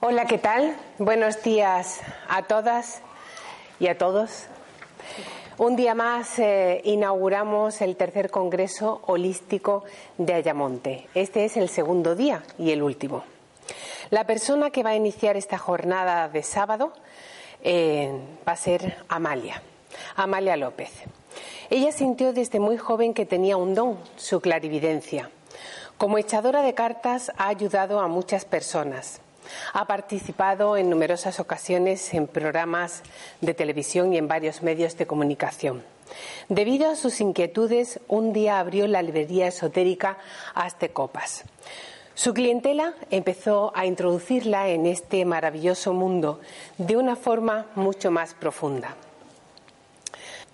Hola, ¿qué tal? Buenos días a todas y a todos. Un día más eh, inauguramos el tercer Congreso Holístico de Ayamonte. Este es el segundo día y el último. La persona que va a iniciar esta jornada de sábado eh, va a ser Amalia, Amalia López. Ella sintió desde muy joven que tenía un don, su clarividencia. Como echadora de cartas ha ayudado a muchas personas. Ha participado en numerosas ocasiones en programas de televisión y en varios medios de comunicación. Debido a sus inquietudes, un día abrió la librería esotérica Azte Copas. Su clientela empezó a introducirla en este maravilloso mundo de una forma mucho más profunda.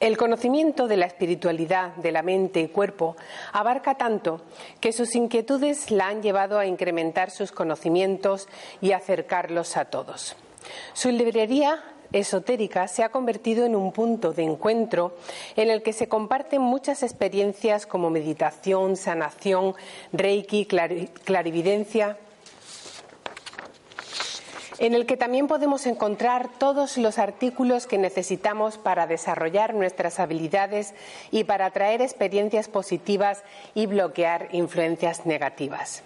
El conocimiento de la espiritualidad de la mente y cuerpo abarca tanto que sus inquietudes la han llevado a incrementar sus conocimientos y acercarlos a todos. Su librería esotérica se ha convertido en un punto de encuentro en el que se comparten muchas experiencias como meditación, sanación, reiki, clarividencia, en el que también podemos encontrar todos los artículos que necesitamos para desarrollar nuestras habilidades y para atraer experiencias positivas y bloquear influencias negativas.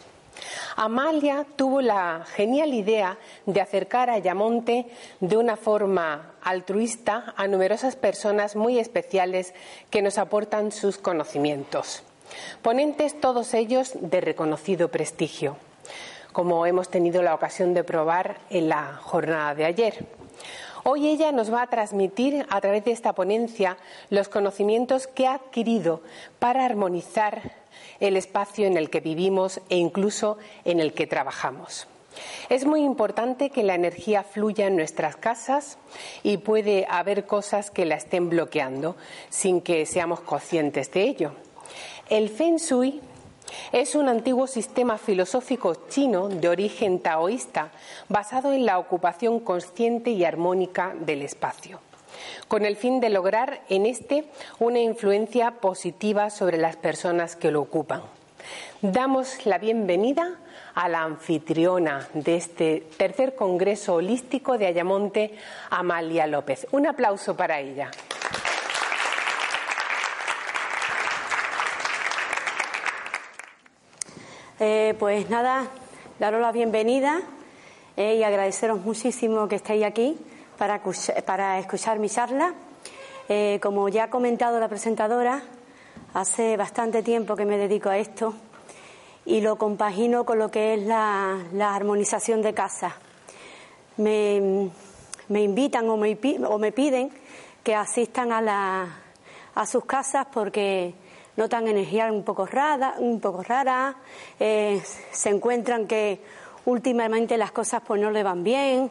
Amalia tuvo la genial idea de acercar a Yamonte de una forma altruista a numerosas personas muy especiales que nos aportan sus conocimientos. Ponentes todos ellos de reconocido prestigio como hemos tenido la ocasión de probar en la jornada de ayer. Hoy ella nos va a transmitir a través de esta ponencia los conocimientos que ha adquirido para armonizar el espacio en el que vivimos e incluso en el que trabajamos. Es muy importante que la energía fluya en nuestras casas y puede haber cosas que la estén bloqueando sin que seamos conscientes de ello. El Feng Shui es un antiguo sistema filosófico chino de origen taoísta basado en la ocupación consciente y armónica del espacio, con el fin de lograr en este una influencia positiva sobre las personas que lo ocupan. Damos la bienvenida a la anfitriona de este tercer Congreso Holístico de Ayamonte, Amalia López. Un aplauso para ella. Eh, pues nada, daros la bienvenida eh, y agradeceros muchísimo que estéis aquí para, para escuchar mi charla. Eh, como ya ha comentado la presentadora, hace bastante tiempo que me dedico a esto y lo compagino con lo que es la, armonización de casa. Me, invitan o me, o me, piden que asistan a, la, a sus casas porque notan energía un poco rara, un poco rara. Eh, se encuentran que últimamente las cosas pues no le van bien,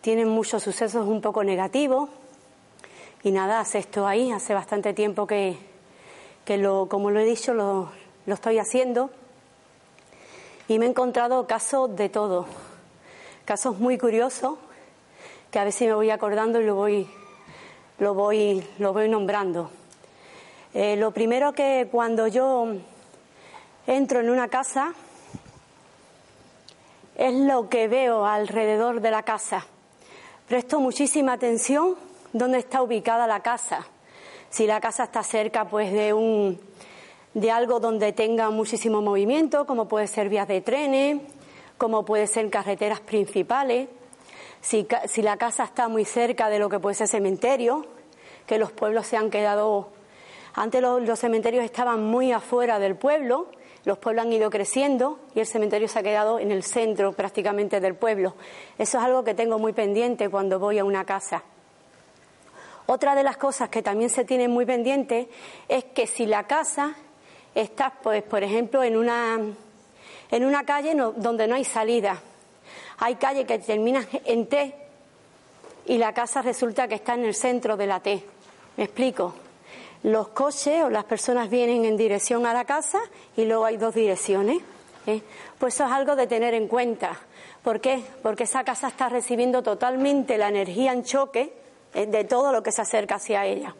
tienen muchos sucesos un poco negativos. Y nada, hace esto ahí, hace bastante tiempo que, que lo, como lo he dicho, lo, lo estoy haciendo. Y me he encontrado casos de todo, casos muy curiosos que a ver si me voy acordando y lo voy, lo voy, lo voy nombrando. Eh, lo primero que cuando yo entro en una casa es lo que veo alrededor de la casa. Presto muchísima atención dónde está ubicada la casa. Si la casa está cerca pues de un de algo donde tenga muchísimo movimiento, como puede ser vías de trenes, como puede ser carreteras principales. Si, si la casa está muy cerca de lo que puede ser cementerio, que los pueblos se han quedado antes los, cementerios estaban muy afuera del pueblo, los pueblos han ido creciendo y el cementerio se ha quedado en el centro prácticamente del pueblo. Eso es algo que tengo muy pendiente cuando voy a una casa. Otra de las cosas que también se tiene muy pendiente es que si la casa está, pues, por ejemplo, en una, en una calle donde no hay salida, hay calles que terminan en T y la casa resulta que está en el centro de la T. ¿Me explico? Los coches o las personas vienen en dirección a la casa y luego hay dos direcciones. ¿eh? Pues eso es algo de tener en cuenta. ¿Por qué? Porque esa casa está recibiendo totalmente la energía en choque eh, de todo lo que se acerca hacia ella.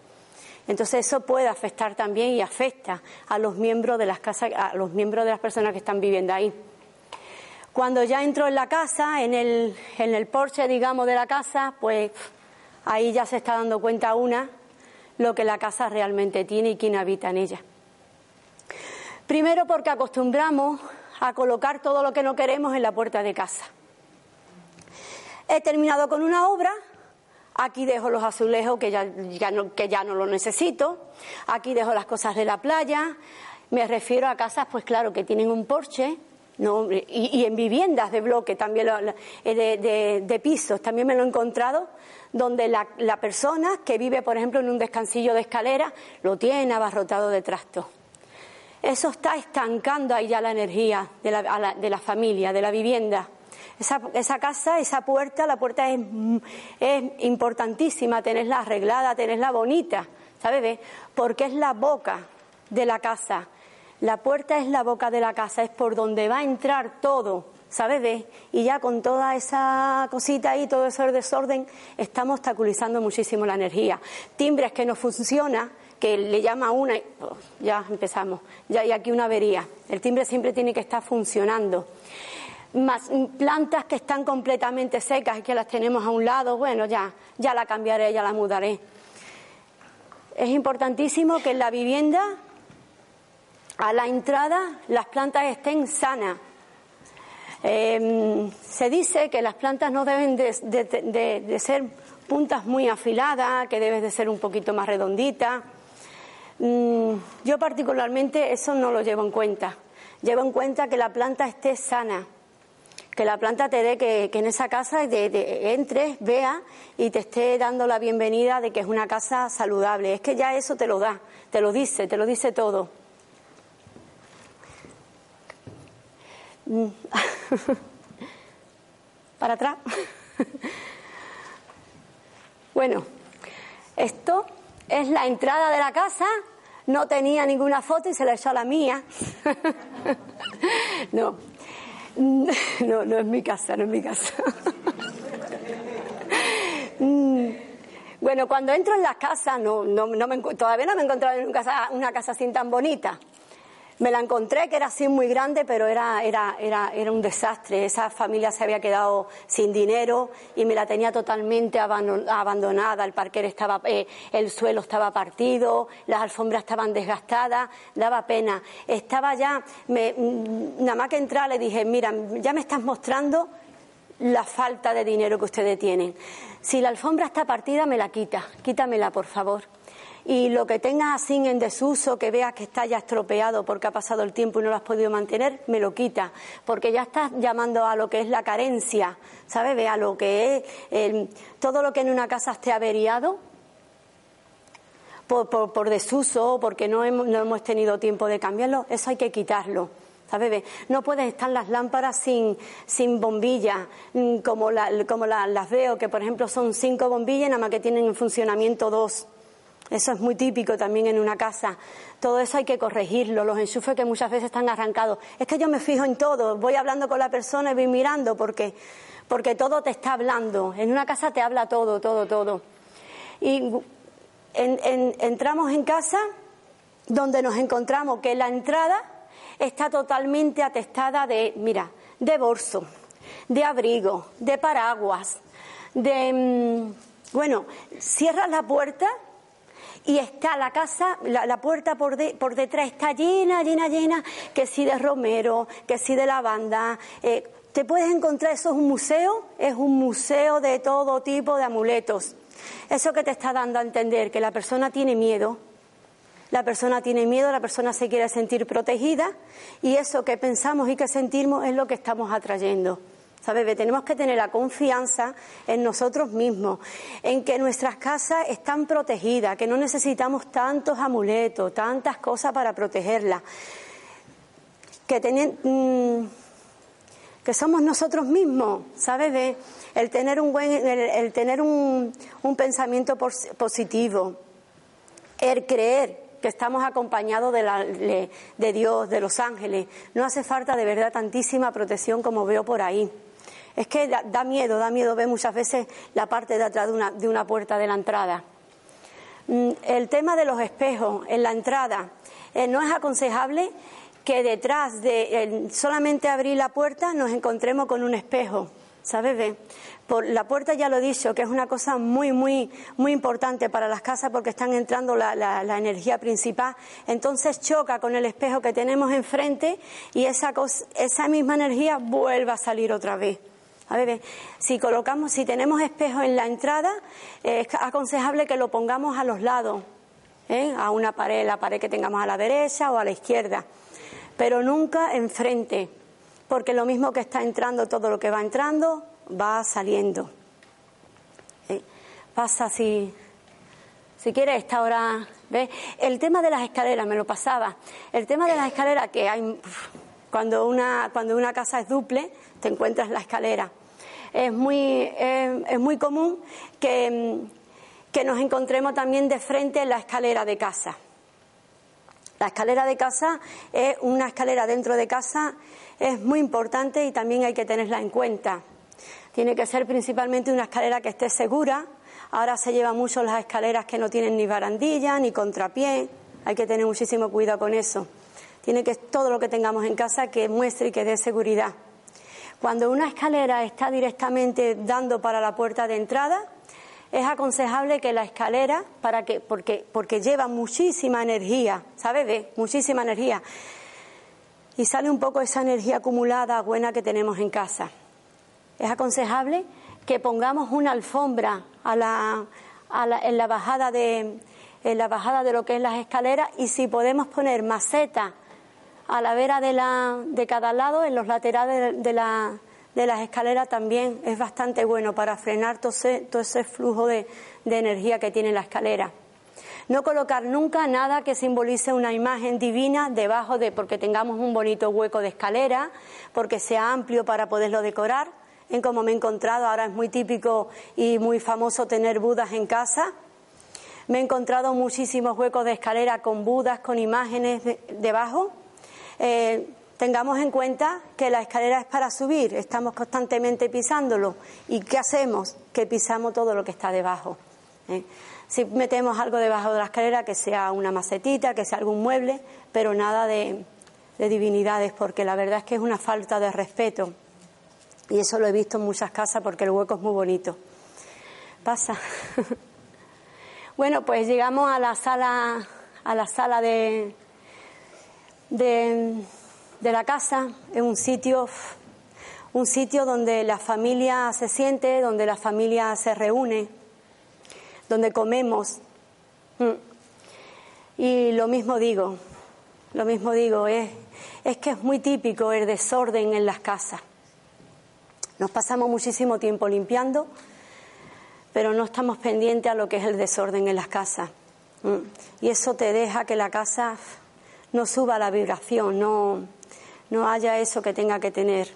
Entonces eso puede afectar también y afecta a los miembros de las casas, a los miembros de las personas que están viviendo ahí. Cuando ya entro en la casa, en el, en el porche, digamos, de la casa, pues ahí ya se está dando cuenta una lo que la casa realmente tiene y quién habita en ella. Primero porque acostumbramos a colocar todo lo que no queremos en la puerta de casa. He terminado con una obra, aquí dejo los azulejos que ya, no, que ya no lo necesito, aquí dejo las cosas de la playa, me refiero a casas, pues claro, que tienen un porche, no, y, en viviendas de bloque, también de, de, pisos, también me lo he encontrado, donde la, la, persona que vive, por ejemplo, en un descansillo de escalera, lo tiene abarrotado de trastos. Eso está estancando ahí ya la energía de la, de la familia, de la vivienda. Esa, esa, casa, esa puerta, la puerta es, es importantísima, tenerla arreglada, tenerla bonita, ¿sabes? Porque es la boca de la casa. La puerta es la boca de la casa, es por donde va a entrar todo, ¿sabes? Y ya con toda esa cosita ahí, todo ese desorden, estamos obstaculizando muchísimo la energía. Timbres que no funcionan, que le llama una, y, oh, ya empezamos, ya hay aquí una avería. El timbre siempre tiene que estar funcionando más plantas que están completamente secas y que las tenemos a un lado, bueno, ya, ya la cambiaré, ya la mudaré. Es importantísimo que en la vivienda, a la entrada, las plantas estén sanas. Em, se dice que las plantas no deben de, ser puntas muy afiladas, que deben de ser un poquito más redonditas. Mm, yo particularmente eso no lo llevo en cuenta. Llevo en cuenta que la planta esté sana que la planta te dé que, en esa casa entres, vea y te esté dando la bienvenida de que es una casa saludable. Es que ya eso te lo da, te lo dice, te lo dice todo. Para atrás. bueno, esto es la entrada de la casa. No tenía ninguna foto y se la echó a la mía. no, No, no es mi casa, no es mi casa. Mm. Bueno, cuando entro en las casas, no, no, no me, todavía no me he encontrado en casa, una casa así tan bonita. Me la encontré que era así muy grande, pero era, era, era, era un desastre. Esa familia se había quedado sin dinero y me la tenía totalmente abandonada. El parquero estaba, eh, el suelo estaba partido, las alfombras estaban desgastadas, daba pena. Estaba ya, me, mm, nada más que entrar le dije, mira, ya me estás mostrando la falta de dinero que ustedes tienen. Si la alfombra está partida, me la quita, quítamela, por favor y lo que tengas así en desuso, que veas que está ya estropeado porque ha pasado el tiempo y no lo has podido mantener, me lo quita, porque ya estás llamando a lo que es la carencia, ¿sabes? Ve a lo que es todo lo que en una casa esté averiado. Por, por, desuso, porque no hemos, no hemos tenido tiempo de cambiarlo, eso hay que quitarlo. ¿sabes? No pueden estar las lámparas sin, sin bombillas, mm, como, como las veo, que por ejemplo son cinco bombillas, nada más que tienen en funcionamiento dos. Eso es muy típico también en una casa. Todo eso hay que corregirlo, los enchufes que muchas veces están arrancados. Es que yo me fijo en todo, voy hablando con la persona y voy mirando porque, porque todo te está hablando. En una casa te habla todo, todo, todo. Y entramos en casa donde nos encontramos que la entrada está totalmente atestada de, mira, de bolso, de abrigo, de paraguas, de... Mm, bueno, cierras la puerta y está la casa, la, puerta por, por, detrás está llena, llena, llena, que si de romero, que si de lavanda. Eh, te puedes encontrar, eso es un museo, es un museo de todo tipo de amuletos. Eso que te está dando a entender que la persona tiene miedo, la persona tiene miedo, la persona se quiere sentir protegida y eso que pensamos y que sentimos es lo que estamos atrayendo. ¿Sabes? Tenemos que tener la confianza en nosotros mismos, en que nuestras casas están protegidas, que no necesitamos tantos amuletos, tantas cosas para protegerlas, que, mm, que somos nosotros mismos, ¿sabes? el tener un buen, el, tener un, un pensamiento positivo, el creer que estamos acompañados de, la, de Dios, de los ángeles. No hace falta de verdad tantísima protección como veo por ahí. Es que da, miedo, da miedo ver muchas veces la parte de atrás de una, de una puerta de la entrada. Mm, el tema de los espejos en la entrada, eh, no es aconsejable que detrás de solamente abrir la puerta nos encontremos con un espejo, ¿sabes? Por la puerta ya lo he dicho, que es una cosa muy, muy, muy importante para las casas porque están entrando la, la, energía principal. Entonces choca con el espejo que tenemos enfrente y esa, esa misma energía vuelve a salir otra vez. A ver, si colocamos, si tenemos espejos en la entrada, eh, es aconsejable que lo pongamos a los lados, ¿eh? a una pared, la pared que tengamos a la derecha o a la izquierda, pero nunca enfrente, porque lo mismo que está entrando, todo lo que va entrando, va saliendo. ¿Eh? Pasa si, si quieres, esta hora, ¿ves? El tema de las escaleras, me lo pasaba. El tema de las escaleras, que hay, cuando una, cuando una casa es duple, te encuentras la escalera. Es muy, es muy común que, que nos encontremos también de frente en la escalera de casa. La escalera de casa es una escalera dentro de casa, es muy importante y también hay que tenerla en cuenta. Tiene que ser principalmente una escalera que esté segura. Ahora se llevan mucho las escaleras que no tienen ni barandilla ni contrapié. Hay que tener muchísimo cuidado con eso. Tiene que todo lo que tengamos en casa que muestre y que dé seguridad. Cuando una escalera está directamente dando para la puerta de entrada, es aconsejable que la escalera, para que, porque, porque lleva muchísima energía, ¿sabes? Muchísima energía. Y sale un poco esa energía acumulada buena que tenemos en casa. Es aconsejable que pongamos una alfombra a la, en, la bajada de, en la bajada de lo que es las escaleras y si podemos poner maceta a la vera de, la, de cada lado, en los laterales de, la, de las escaleras también es bastante bueno para frenar todo ese, todo ese flujo de energía que tiene la escalera. No colocar nunca nada que simbolice una imagen divina debajo de, porque tengamos un bonito hueco de escalera, porque sea amplio para poderlo decorar. En como me he encontrado, ahora es muy típico y muy famoso tener budas en casa. Me he encontrado muchísimos huecos de escalera con budas, con imágenes debajo. Eh, tengamos en cuenta que la escalera es para subir, estamos constantemente pisándolo. ¿Y qué hacemos? Que pisamos todo lo que está debajo. ¿eh? Si metemos algo debajo de la escalera, que sea una macetita, que sea algún mueble, pero nada de, de divinidades, porque la verdad es que es una falta de respeto. Y eso lo he visto en muchas casas porque el hueco es muy bonito. Pasa. bueno, pues llegamos a la sala, a la sala de, de, la casa, es un sitio, un sitio donde la familia se siente, donde la familia se reúne, donde comemos. Mm. Y lo mismo digo, lo mismo digo, es, es que es muy típico el desorden en las casas. Nos pasamos muchísimo tiempo limpiando, pero no estamos pendientes a lo que es el desorden en las casas. Mm. Y eso te deja que la casa no suba la vibración, no, no haya eso que tenga que tener.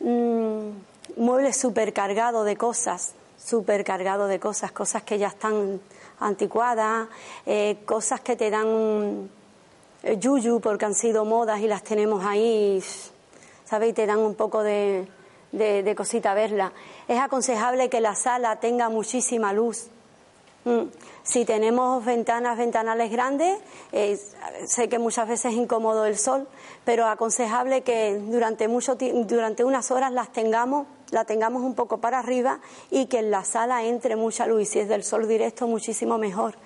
Mm, muebles supercargado de cosas, supercargado de cosas, cosas que ya están anticuadas, eh, cosas que te dan eh, yuyu porque han sido modas y las tenemos ahí, ¿sabes? Y te dan un poco de, de, cosita verla. Es aconsejable que la sala tenga muchísima luz. Mm. Si tenemos ventanas, ventanales grandes, eh, sé que muchas veces es incómodo el sol, pero aconsejable que durante mucho durante unas horas las tengamos, la tengamos un poco para arriba y que en la sala entre mucha luz. Y si es del sol directo, muchísimo mejor.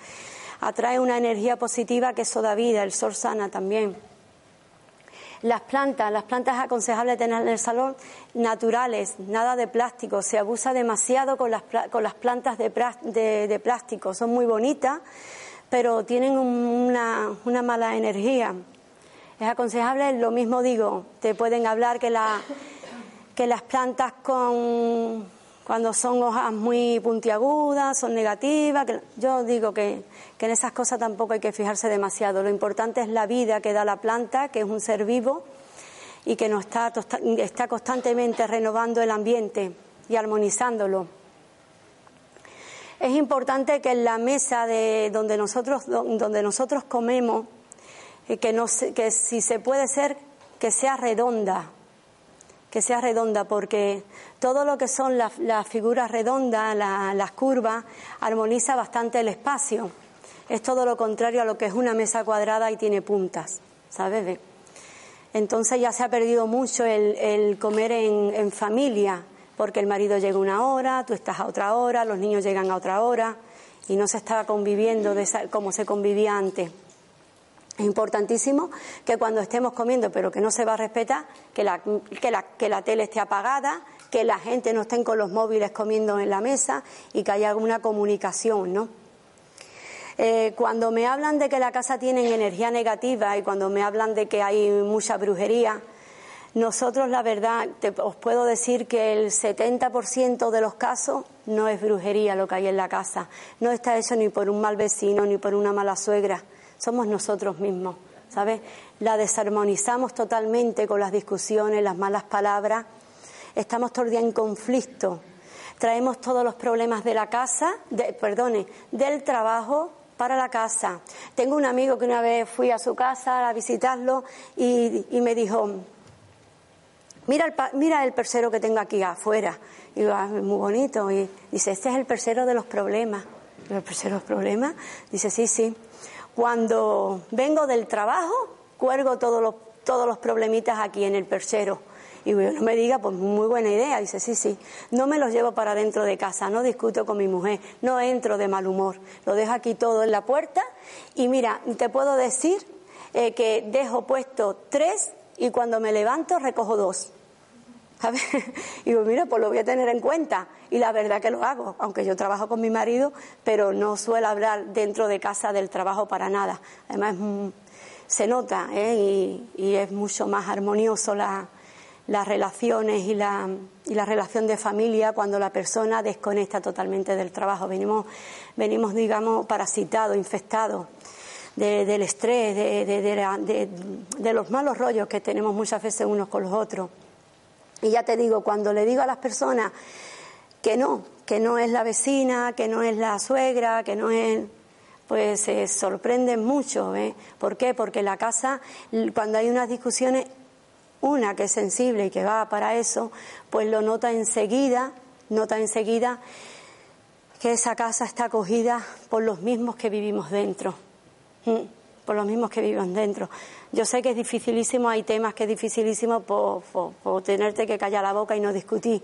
Atrae una energía positiva que eso da vida, el sol sana también. Las plantas, las plantas es aconsejable tener en el salón naturales, nada de plástico. Se abusa demasiado con las, con las plantas de, de, plástico. Son muy bonitas, pero tienen una, una mala energía. Es aconsejable, lo mismo digo, te pueden hablar que la, que las plantas con cuando son hojas muy puntiagudas, son negativas. yo digo que, en esas cosas tampoco hay que fijarse demasiado. Lo importante es la vida que da la planta, que es un ser vivo y que nos está, está constantemente renovando el ambiente y armonizándolo. Es importante que en la mesa de donde nosotros, donde nosotros comemos, eh, que, no, que si se puede ser, que sea redonda, que sea redonda, porque todo lo que son las, figuras redondas, las curvas, armoniza bastante el espacio. Es todo lo contrario a lo que es una mesa cuadrada y tiene puntas, ¿sabes? Entonces ya se ha perdido mucho el, comer en, familia, porque el marido llega una hora, tú estás a otra hora, los niños llegan a otra hora y no se está conviviendo de como se convivía antes. Es importantísimo que cuando estemos comiendo, pero que no se va a respetar, que la, que la, que la tele esté apagada, que la gente no esté con los móviles comiendo en la mesa y que haya alguna comunicación, ¿no? Eh, cuando me hablan de que la casa tiene energía negativa y cuando me hablan de que hay mucha brujería, nosotros la verdad os puedo decir que el 70% de los casos no es brujería lo que hay en la casa. No está hecho ni por un mal vecino ni por una mala suegra somos nosotros mismos, ¿sabes? La desarmonizamos totalmente con las discusiones, las malas palabras. Estamos todo el día en conflicto. Traemos todos los problemas de la casa, de, perdone, del trabajo para la casa. Tengo un amigo que una vez fui a su casa a visitarlo y, me dijo, mira el, mira el persero que tengo aquí afuera. Y digo, ah, muy bonito. Y dice, este es el persero de los problemas. ¿El persero de los problemas? Dice, sí, sí. Cuando vengo del trabajo, cuelgo todos los, todos los problemitas aquí en el perchero. Y no me diga, pues muy buena idea. Dice, sí, sí. No me los llevo para dentro de casa, no discuto con mi mujer, no entro de mal humor. Lo dejo aquí todo en la puerta. Y mira, te puedo decir eh, que dejo puesto tres y cuando me levanto recojo dos. Y digo, mira, pues lo voy a tener en cuenta. Y la verdad que lo hago, aunque yo trabajo con mi marido, pero no suelo hablar dentro de casa del trabajo para nada. Además, se nota ¿eh? y, es mucho más armonioso las relaciones y la, la relación de familia cuando la persona desconecta totalmente del trabajo. Venimos, venimos digamos, parasitados, infectados. del estrés, de los malos rollos que tenemos muchas veces unos con los otros. Y ya te digo, cuando le digo a las personas que no, que no es la vecina, que no es la suegra, que no es pues se sorprenden mucho. ¿eh? ¿Por qué? Porque la casa, cuando hay unas discusiones, una que es sensible y que va para eso, pues lo nota enseguida, nota enseguida que esa casa está acogida por los mismos que vivimos dentro. Por los mismos que vivimos dentro. Yo sé que es dificilísimo, hay temas que es dificilísimo por, tenerte que callar la boca y no discutir.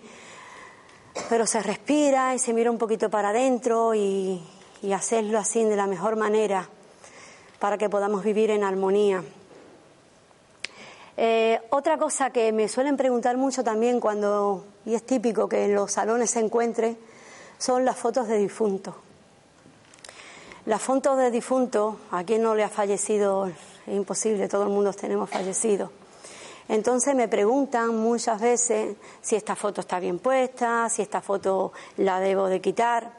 Pero se respira y se mira un poquito para adentro y, hacerlo así de la mejor manera para que podamos vivir en armonía. Eh, otra cosa que me suelen preguntar mucho también cuando, y es típico que en los salones se encuentre, son las fotos de difuntos. Las fotos de difuntos, ¿a quién no le ha fallecido es imposible, todo el mundo tenemos fallecido. Entonces me preguntan muchas veces si esta foto está bien puesta, si esta foto la debo de quitar.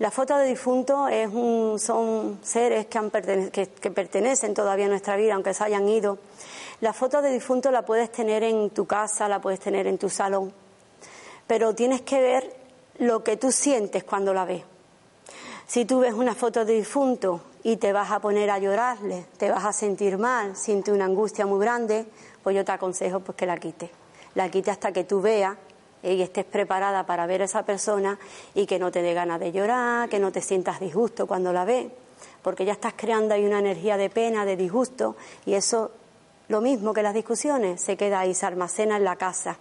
La foto de difunto es un, son seres que, que, pertenecen todavía a nuestra vida, aunque se hayan ido. La foto de difunto la puedes tener en tu casa, la puedes tener en tu salón, pero tienes que ver lo que tú sientes cuando la ves. Si tú ves una foto de difunto y te vas a poner a llorarle, te vas a sentir mal, siente una angustia muy grande, pues yo te aconsejo pues que la quites. La quites hasta que tú veas y estés preparada para ver a esa persona y que no te dé ganas de llorar, que no te sientas disgusto cuando la ves, porque ya estás creando ahí una energía de pena, de disgusto, y eso, lo mismo que las discusiones, se queda ahí, se almacena en la casa.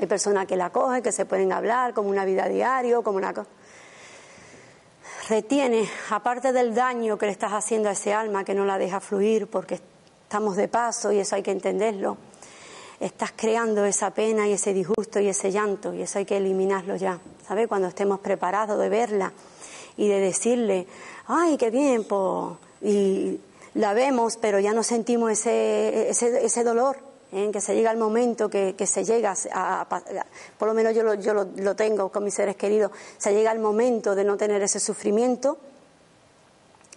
Hay personas que la cogen, que se pueden hablar como una vida diario, como una cosa retiene, aparte del daño que le estás haciendo a ese alma que no la deja fluir porque estamos de paso y eso hay que entenderlo, estás creando esa pena y ese disgusto y ese llanto y eso hay que eliminarlo ya, ¿sabes? Cuando estemos preparados de verla y de decirle, ay, qué bien, pues, y la vemos, pero ya no sentimos ese, ese, ese dolor, ¿eh? que se llega el momento que, se llega a, por lo menos yo, lo, yo lo, tengo con mis seres queridos, se llega el momento de no tener ese sufrimiento,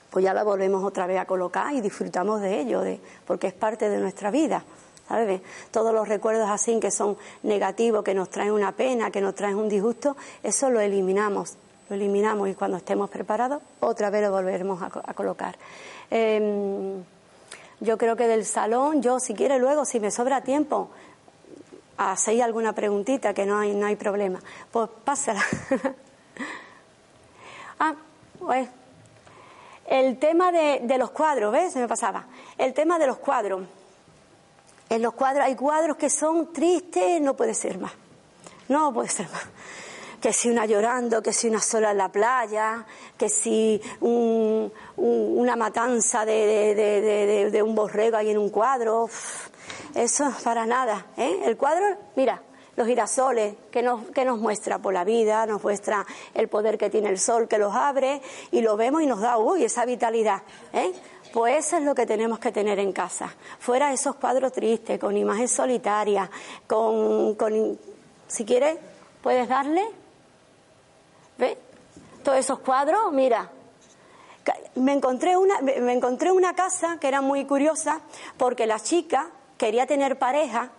pues ya la volvemos otra vez a colocar y disfrutamos de ello, de, porque es parte de nuestra vida. ¿sabes? Todos los recuerdos así que son negativos, que nos traen una pena, que nos traen un disgusto, eso lo eliminamos, lo eliminamos y cuando estemos preparados, otra vez lo volveremos a, colocar. Em, yo creo que del salón, yo si quiere luego, si me sobra tiempo, hacéis alguna preguntita, que no hay, no hay problema. Pues pásala. ah, pues el tema de, de, los cuadros, ¿ves? Se me pasaba. El tema de los cuadros. En los cuadros hay cuadros que son tristes, no puede ser más. No puede ser más que si una llorando, que si una sola en la playa, que si una matanza de, un borrego ahí en un cuadro. Eso para nada. ¿eh? El cuadro, mira, los girasoles que nos, que nos muestra por la vida, nos muestra el poder que tiene el sol que los abre y lo vemos y nos da, uy, esa vitalidad. ¿eh? Pues eso es lo que tenemos que tener en casa. Fuera esos cuadros tristes, con imagen solitaria, con, con si quieres, puedes darle ¿Ve? Todos esos cuadros, mira. Me encontré, una, me encontré una casa que era muy curiosa porque la chica quería tener pareja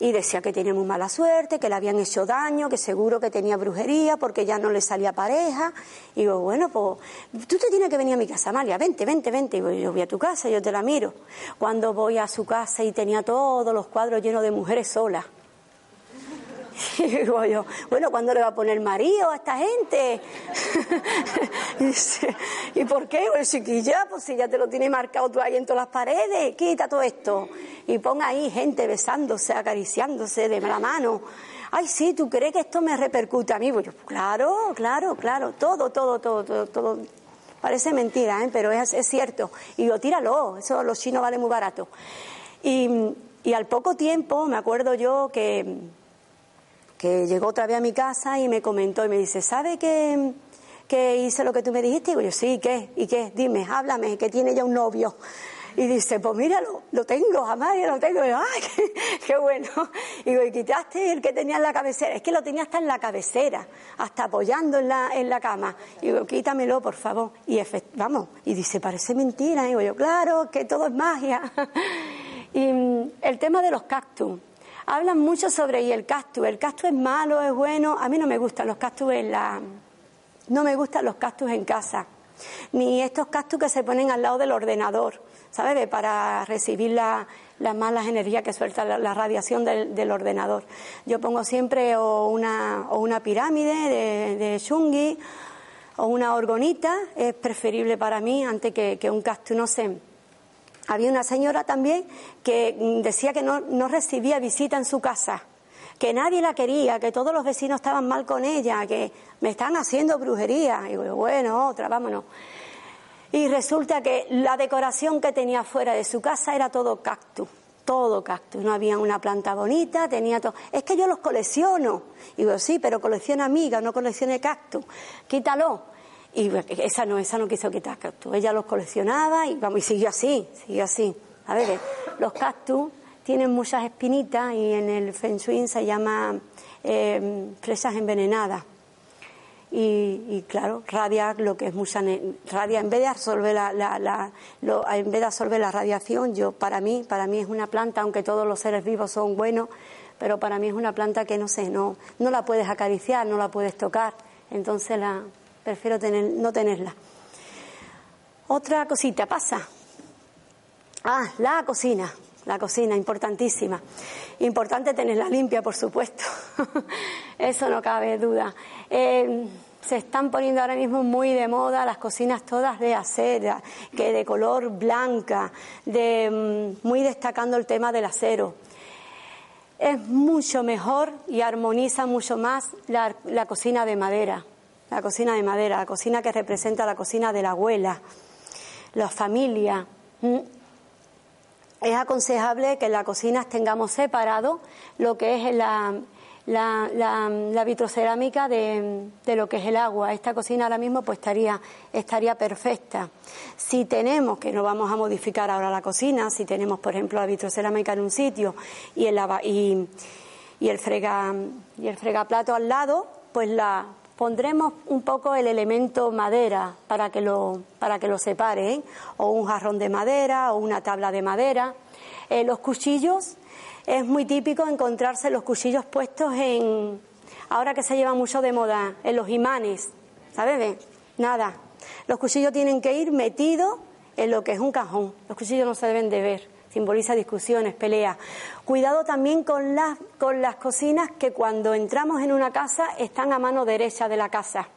y decía que tenía muy mala suerte, que le habían hecho daño, que seguro que tenía brujería porque ya no le salía pareja. Y digo, bueno, pues tú te tienes que venir a mi casa, Amalia, vente, vente, vente. Y yo voy a tu casa, yo te la miro. Cuando voy a su casa y tenía todos los cuadros llenos de mujeres solas. Y digo yo, bueno, ¿cuándo le va a poner marido a esta gente? y dice, ¿y por qué? Pues chiquilla, pues si ya te lo tiene marcado tú ahí en todas las paredes, quita todo esto. Y ponga ahí gente besándose, acariciándose de la mano. Ay, sí, ¿tú crees que esto me repercute a mí? Pues yo, claro, claro, claro, todo, todo, todo, todo, todo. Parece mentira, ¿eh? pero es, es cierto. Y yo, tíralo, eso los chinos vale muy barato. Y, y al poco tiempo, me acuerdo yo que que llegó otra vez a mi casa y me comentó y me dice, ¿sabe que, hice lo que tú me dijiste? Y digo yo, sí, ¿qué? ¿Y qué? Dime, háblame, que tiene ya un novio. Y dice, pues míralo, lo tengo, jamás lo tengo. Y yo, ¡ay, qué, bueno! Y digo, y quitaste el que tenía en la cabecera. Es que lo tenía hasta en la cabecera, hasta apoyando en la, cama. Y digo, quítamelo, por favor. Y vamos, y dice, parece mentira. Y digo yo, claro, que todo es magia. y mm, el tema de los cactus hablan mucho sobre el cactus. El cactus es malo, es bueno. A mí no me gustan los cactus en la. No me gustan los cactus en casa. Ni estos cactus que se ponen al lado del ordenador, ¿sabes? Para recibir las malas energías que suelta la, radiación del, ordenador. Yo pongo siempre o una, o una pirámide de, de shungi o una orgonita, es preferible para mí antes que, que un cactus, no sé había una señora también que mm, decía que no, recibía visita en su casa, que nadie la quería, que todos los vecinos estaban mal con ella, que me están haciendo brujería. Y digo, bueno, otra, vámonos. Y resulta que la decoración que tenía fuera de su casa era todo cactus, todo cactus. No había una planta bonita, tenía todo. Es que yo los colecciono. Y digo, sí, pero colecciona amigas, no coleccione cactus. Quítalo. Y esa no, esa no quiso quitar cactus. Ella los coleccionaba y vamos, y siguió así, siguió así. A ver, los cactus tienen muchas espinitas y en el Feng se llama eh, fresas envenenadas. Y, claro, radia lo que es mucha radia en vez de absorber la, la, en vez de absorber la radiación, yo para mí, para mí es una planta, aunque todos los seres vivos son buenos, pero para mí es una planta que no sé, no, no la puedes acariciar, no la puedes tocar. Entonces la, prefiero tener, no tenerla. Otra cosita pasa. Ah, la cocina, la cocina, importantísima. Importante tenerla limpia, por supuesto. Eso no cabe duda. Eh, se están poniendo ahora mismo muy de moda las cocinas todas de acera, que de color blanca, de, mm, muy destacando el tema del acero. Es mucho mejor y armoniza mucho más la cocina de madera la cocina de madera, la cocina que representa la cocina de la abuela, la familia. Mm. Es aconsejable que en la cocina tengamos separado lo que es la, la, la, vitrocerámica de, de, lo que es el agua. Esta cocina ahora mismo pues estaría, estaría perfecta. Si tenemos, que no vamos a modificar ahora la cocina, si tenemos por ejemplo la vitrocerámica en un sitio y el, y, y el, frega, y el fregaplato al lado, pues la pondremos un poco el elemento madera para que lo, para que lo separe, ¿eh? o un jarrón de madera o una tabla de madera. Eh, los cuchillos es muy típico encontrarse los cuchillos puestos en, ahora que se lleva mucho de moda, en los imanes, ¿sabes? Nada. Los cuchillos tienen que ir metidos en lo que es un cajón. Los cuchillos no se deben de ver. Simboliza discusiones, peleas. Cuidado también con las, con las cocinas que cuando entramos en una casa están a mano derecha de la casa.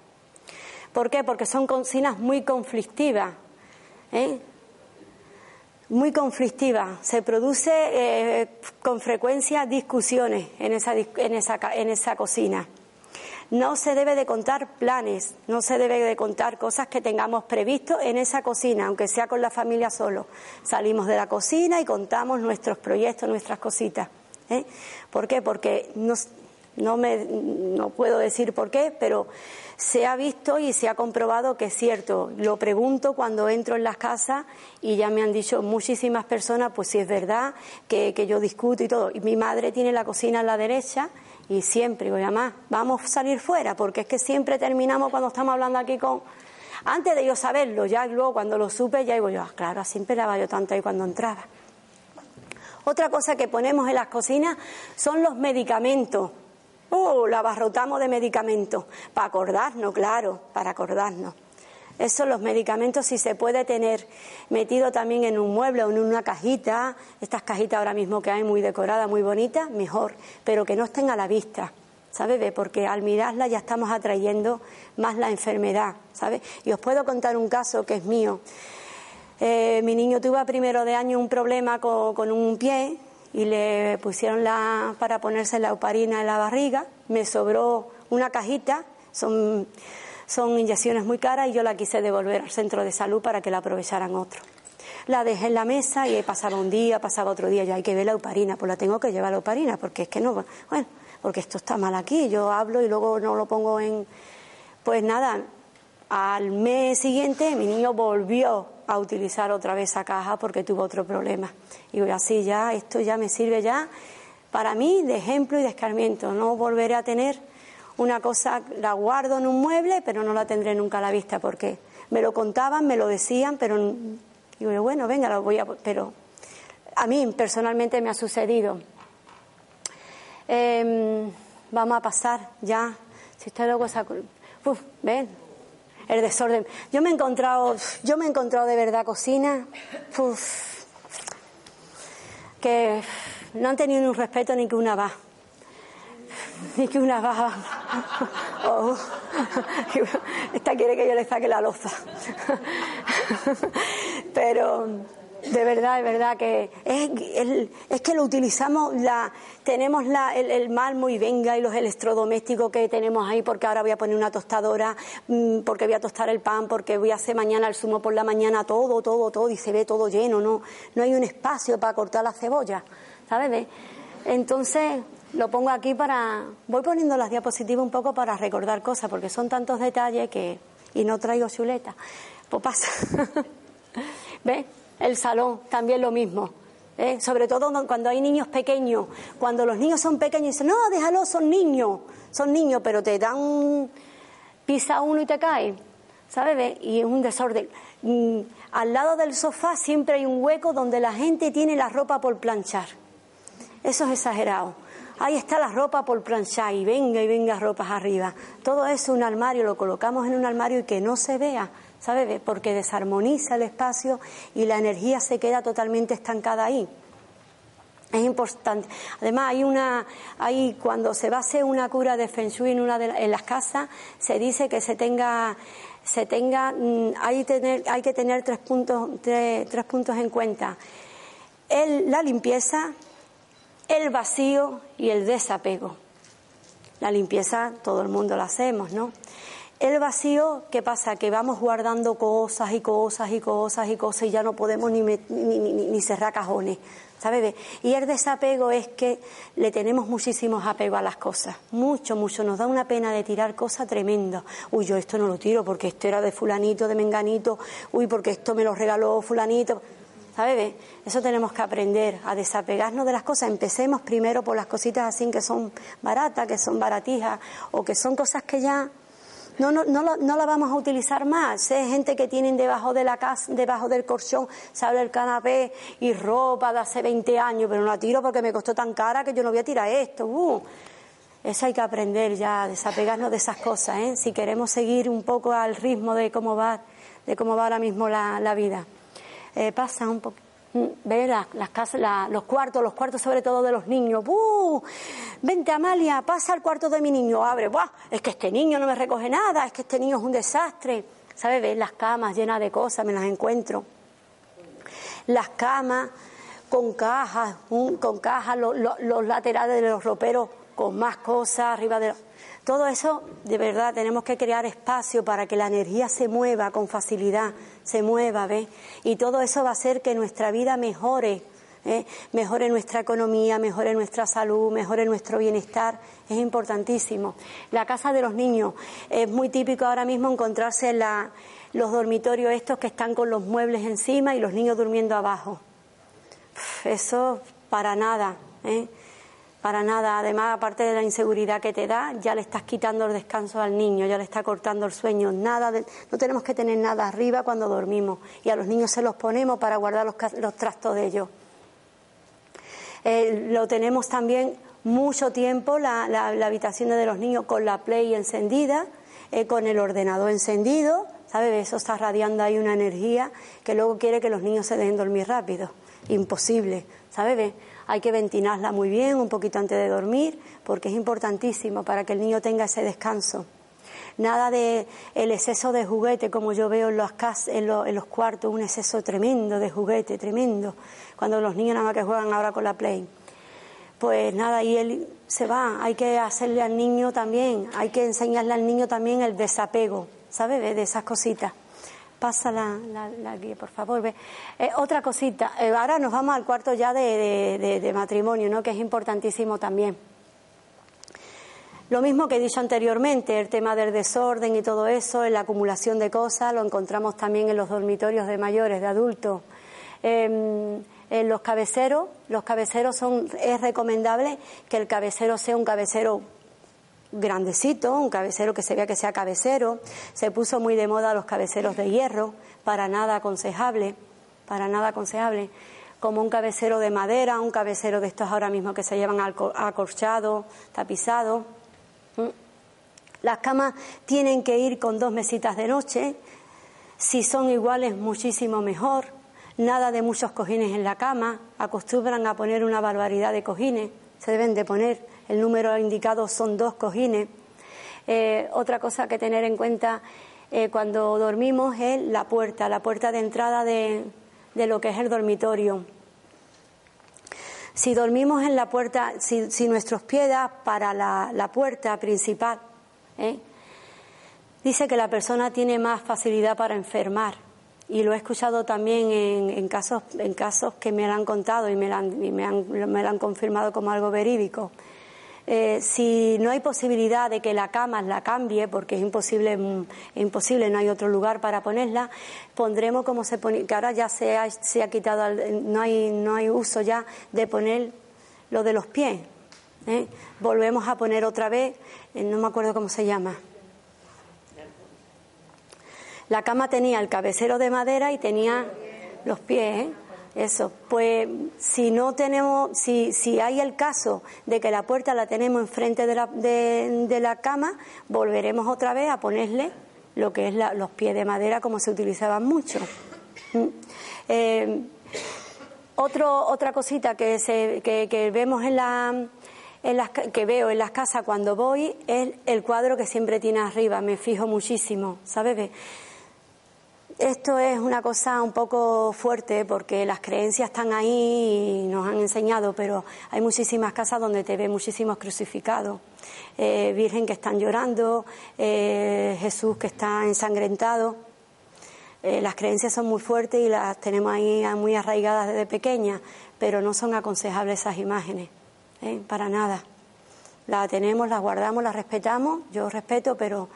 ¿Por qué? Porque son cocinas muy conflictivas. ¿eh? muy conflictiva. Se produce eh, con frecuencia discusiones en esa, en, esa, en esa cocina. No se debe de contar planes, no se debe de contar cosas que tengamos previsto en esa cocina, aunque sea con la familia solo. Salimos de la cocina y contamos nuestros proyectos, nuestras cositas. ¿eh? ¿Por qué? Porque no, me, no puedo decir por qué, pero se ha visto y se ha comprobado que es cierto. Lo pregunto cuando entro en las casas y ya me han dicho muchísimas personas, pues si es verdad que, yo discuto y todo. Y mi madre tiene la cocina a la derecha y siempre digo, además, vamos a salir fuera, porque es que siempre terminamos cuando estamos hablando aquí con... Antes de yo saberlo, ya luego cuando lo supe, ya digo yo, ah, claro, siempre la yo tanto ahí cuando entraba. Otra cosa que ponemos en las cocinas son los medicamentos. Oh, la abarrotamos de medicamentos. Para acordarnos, claro, para acordarnos. Eso, los medicamentos, si se puede tener metido también en un mueble o en una cajita, estas cajitas ahora mismo que hay muy decoradas, muy bonitas, mejor, pero que no estén a la vista, ¿sabes? Porque al mirarla ya estamos atrayendo más la enfermedad, ¿sabes? Y os puedo contar un caso que es mío. Eh, mi niño tuvo a primero de año un problema con un pie y le pusieron la, para ponerse la oparina en la barriga. Me sobró una cajita, son, son inyecciones muy caras y yo la quise devolver al centro de salud para que la aprovecharan otro. La dejé en la mesa y pasaba un día, pasaba otro día, ya hay que ver la oparina, pues la tengo que llevar la oparina porque es que no, bueno, porque esto está mal aquí, yo hablo y luego no lo pongo en... Pues nada, al mes siguiente mi niño volvió a utilizar otra vez esa caja porque tuvo otro problema. Y así ya, esto ya me sirve ya para mí de ejemplo y de escarmiento. No volveré a tener una cosa, la guardo en un mueble, pero no la tendré nunca a la vista porque me lo contaban, me lo decían, pero digo, bueno, venga, lo voy a. Pero a mí personalmente me ha sucedido. Em, vamos a pasar ya. Si está luego esa. Uf, ven, el desorden. Yo me he encontrado, yo me he encontrado de verdad cocina que no han tenido ni un respeto ni que una va. Ni que una va. Oh, esta quiere que yo le saque la loza. Pero de verdad, es verdad que es, es que lo utilizamos, la, tenemos la, el, mal muy venga y los electrodomésticos que tenemos ahí porque ahora voy a poner una tostadora, mm, porque voy a tostar el pan, porque voy a hacer mañana el zumo por la mañana, todo, todo, todo, y se ve todo lleno, no, no hay un espacio para cortar la cebolla, ¿sabes? Entonces, lo pongo aquí para, voy poniendo las diapositivas un poco para recordar cosas, porque son tantos detalles que, y no traigo chuleta, pues pasa. ¿Ves? el salón, también lo mismo. ¿eh? Sobre todo cuando hay niños pequeños. Cuando los niños son pequeños, dicen, no, déjalo, son niños. Son niños, pero te dan pisa uno y te cae. ¿Sabes? Y es un desorden. Mm, al lado del sofá siempre hay un hueco donde la gente tiene la ropa por planchar. Eso es exagerado. Ahí está la ropa por planchar y venga y venga ropas arriba. Todo eso es un armario, lo colocamos en un armario y que no se vea. ¿sabe? Porque desarmoniza el espacio y la energía se queda totalmente estancada ahí. Es importante. Además, hay una, hay cuando se va a hacer una cura de Feng Shui en una de, en las casas, se dice que se tenga, se tenga, mm, hay, tener, hay que tener tres puntos, tres, tres puntos en cuenta. La limpieza, el vacío y el desapego. La limpieza todo el mundo la hacemos, ¿no? El vacío, ¿qué pasa? Que vamos guardando cosas y cosas y cosas y cosas y ya no podemos ni, ni, cerrar cajones. ¿sabes? Y el desapego es que le tenemos muchísimos apego a las cosas, mucho, mucho. Nos da una pena de tirar cosas tremendo. Uy, yo esto no lo tiro porque esto era de fulanito, de menganito, uy, porque esto me lo regaló fulanito. ¿Sabes? Eso tenemos que aprender a desapegarnos de las cosas. Empecemos primero por las cositas así que son baratas, que son baratijas, o que son cosas que ya no, no, no, no la vamos a utilizar más. Sé gente que tienen debajo de la casa, debajo del colchón, sale el canapé y ropa de hace 20 años, pero no la tiro porque me costó tan cara que yo no voy a tirar esto. Uh. Eso hay que aprender ya, desapegarnos de esas cosas, ¿eh? si queremos seguir un poco al ritmo de cómo va, de cómo va ahora mismo la, la vida. Eh, pasa un poco. Ve las, casas, los cuartos, los cuartos sobre todo de los niños. ¡Buh! Vente Amalia, pasa al cuarto de mi niño, abre. ¡Buah! Es que este niño no me recoge nada, es que este niño es un desastre. ¿Sabes? Ves las camas llenas de cosas, me las encuentro. Las camas con cajas, con cajas, los laterales de los roperos con más cosas arriba de todo eso, de verdad, tenemos que crear espacio para que la energía se mueva con facilidad, se mueva, ¿ves? Y todo eso va a hacer que nuestra vida mejore, ¿eh? mejore nuestra economía, mejore nuestra salud, mejore nuestro bienestar. Es importantísimo. La casa de los niños. Es muy típico ahora mismo encontrarse en los dormitorios estos que están con los muebles encima y los niños durmiendo abajo. Eso para nada. ¿eh? Para nada, además, aparte de la inseguridad que te da, ya le estás quitando el descanso al niño, ya le está cortando el sueño. Nada no tenemos que tener nada arriba cuando dormimos y a los niños se los ponemos para guardar los, trastos de ellos. Eh, lo tenemos también mucho tiempo, la, habitación de los niños con la play encendida, eh, con el ordenador encendido, ¿sabes? Eso está radiando ahí una energía que luego quiere que los niños se dejen dormir rápido. Imposible, ¿sabes? Hay que ventilarla muy bien un poquito antes de dormir porque es importantísimo para que el niño tenga ese descanso. Nada de el exceso de juguete como yo veo en los, los, en los cuartos, un exceso tremendo de juguete, tremendo, cuando los niños nada más que juegan ahora con la Play. Pues nada, y él se va, hay que hacerle al niño también, hay que enseñarle al niño también el desapego, ¿sabes? De esas cositas. Pasa la, guía, por favor. Eh, otra cosita, eh, ahora nos vamos al cuarto ya de, matrimonio, ¿no? que es importantísimo también. Lo mismo que he dicho anteriormente, el tema del desorden y todo eso, en la acumulación de cosas, lo encontramos también en los dormitorios de mayores, de adultos. Em, en los cabeceros, los cabeceros son, es recomendable que el cabecero sea un cabecero grandecito, un cabecero que se vea que sea cabecero. Se puso muy de moda los cabeceros de hierro, para nada aconsejable, para nada aconsejable. Como un cabecero de madera, un cabecero de estos ahora mismo que se llevan acorchado, tapizado. ¿Mm? Las camas tienen que ir con dos mesitas de noche. Si son iguales, muchísimo mejor. Nada de muchos cojines en la cama. Acostumbran a poner una barbaridad de cojines. Se deben de poner el número indicado son dos cojines. Eh, otra cosa que tener en cuenta eh, cuando dormimos es la puerta, la puerta de entrada de, lo que es el dormitorio. Si dormimos en la puerta, si, nuestros pies dan para la, puerta principal, ¿eh? dice que la persona tiene más facilidad para enfermar. Y lo he escuchado también en, casos, en casos que me lo han contado y, me y me, han, me lo han confirmado como algo verídico. Eh, si no hay posibilidad de que la cama la cambie, porque es imposible, mm, imposible, no hay otro lugar para ponerla, pondremos como se pone, que ahora ya se ha, se ha quitado, no hay, no hay uso ya de poner lo de los pies. ¿eh? Volvemos a poner otra vez, eh, no me acuerdo cómo se llama. La cama tenía el cabecero de madera y tenía los pies. ¿eh? Eso, pues si no tenemos, si, si hay el caso de que la puerta la tenemos enfrente de la, de, la cama, volveremos otra vez a ponerle lo que es los pies de madera como se utilizaban mucho. Mm. Eh, otro, otra cosita que, se, que, que vemos en la, en las, que veo en las casas cuando voy es el cuadro que siempre tiene arriba, me fijo muchísimo, ¿sabes? Esto es una cosa un poco fuerte porque las creencias están ahí y nos han enseñado, pero hay muchísimas casas donde te ve muchísimos crucificados. Eh, virgen que están llorando, eh, Jesús que está ensangrentado. eh, las creencias son muy fuertes y las tenemos ahí muy arraigadas desde pequeñas, pero no son aconsejables esas imágenes, para nada. Las tenemos, las guardamos, las respetamos, yo respeto, pero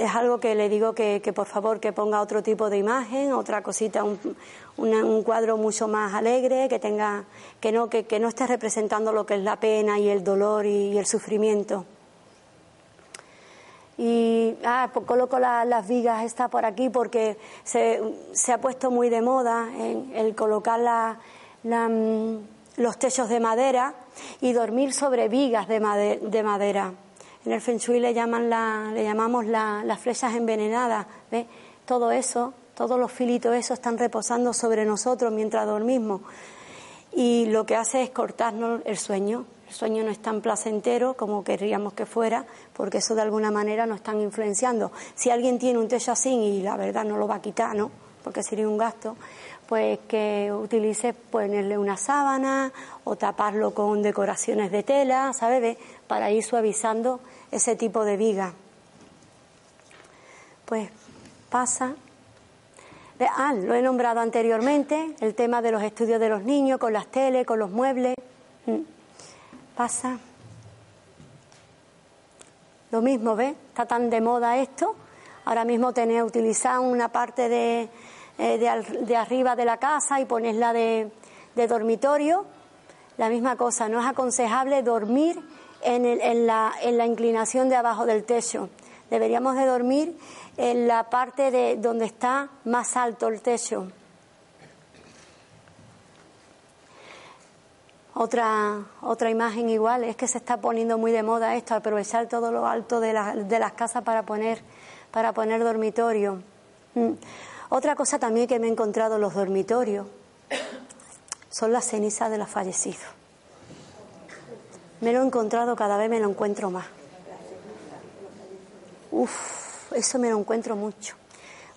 es algo que le digo que, por favor que ponga otro tipo de imagen, otra cosita, un, un, cuadro mucho más alegre, que tenga, que no, que, no esté representando lo que es la pena y el dolor y el sufrimiento. Y ah, pues coloco las vigas está por aquí porque se, ha puesto muy de moda el colocar la, mm, los techos de madera y dormir sobre vigas de madera. En el Feng Shui le, llaman la, le llamamos las flechas envenenadas. ¿ve? Todo eso, todos los filitos esos están reposando sobre nosotros mientras dormimos. Y lo que hace es cortarnos el sueño. El sueño no es tan placentero como querríamos que fuera, porque eso de alguna manera nos están influenciando. Si alguien tiene un techo así y la verdad no lo va a quitar, ¿no? Porque sería un gasto, pues que utilice ponerle una sábana o taparlo con decoraciones de tela, ¿sabes? Para ir suavizando ese tipo de viga. Pues pasa. Ah, lo he nombrado anteriormente, el tema de los estudios de los niños, con las teles, con los muebles. Mm pasa. Lo mismo, ¿ves? Está tan de moda esto. Ahora mismo tenés utilizar una parte de, eh, de, arriba de la casa y ponesla de, de, dormitorio. La misma cosa, no es aconsejable dormir en, en, la, en la inclinación de abajo del techo. Deberíamos de dormir en la parte de donde está más alto el techo. Otra, otra imagen igual es que se está poniendo muy de moda esto, aprovechar todo lo alto de, de las casas para poner, para poner dormitorio. Mm. Otra cosa también que me he encontrado en los dormitorios son las cenizas de los fallecidos. Me lo he encontrado, cada vez me lo encuentro más. Uf, eso me lo encuentro mucho,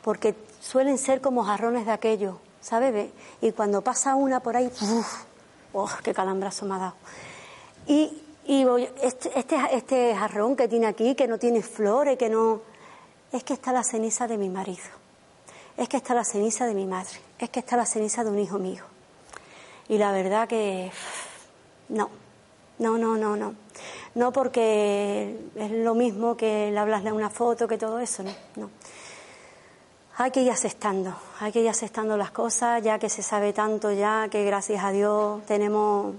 porque suelen ser como jarrones de aquello, ¿sabes? Y cuando pasa una por ahí, uf, ¡Oh, qué calambrazo me ha dado! Y, y este, este, este, jarrón que tiene aquí, que no tiene flores, que no. Es que está la ceniza de mi marido. Es que está la ceniza de mi madre. Es que está la ceniza de un hijo mío. Y la verdad que. No. No, no, no, no. No porque es lo mismo que le hablas de una foto, que todo eso, no. no hay que ir aceptando, hay que ir aceptando las cosas, ya que se sabe tanto ya, que gracias a Dios tenemos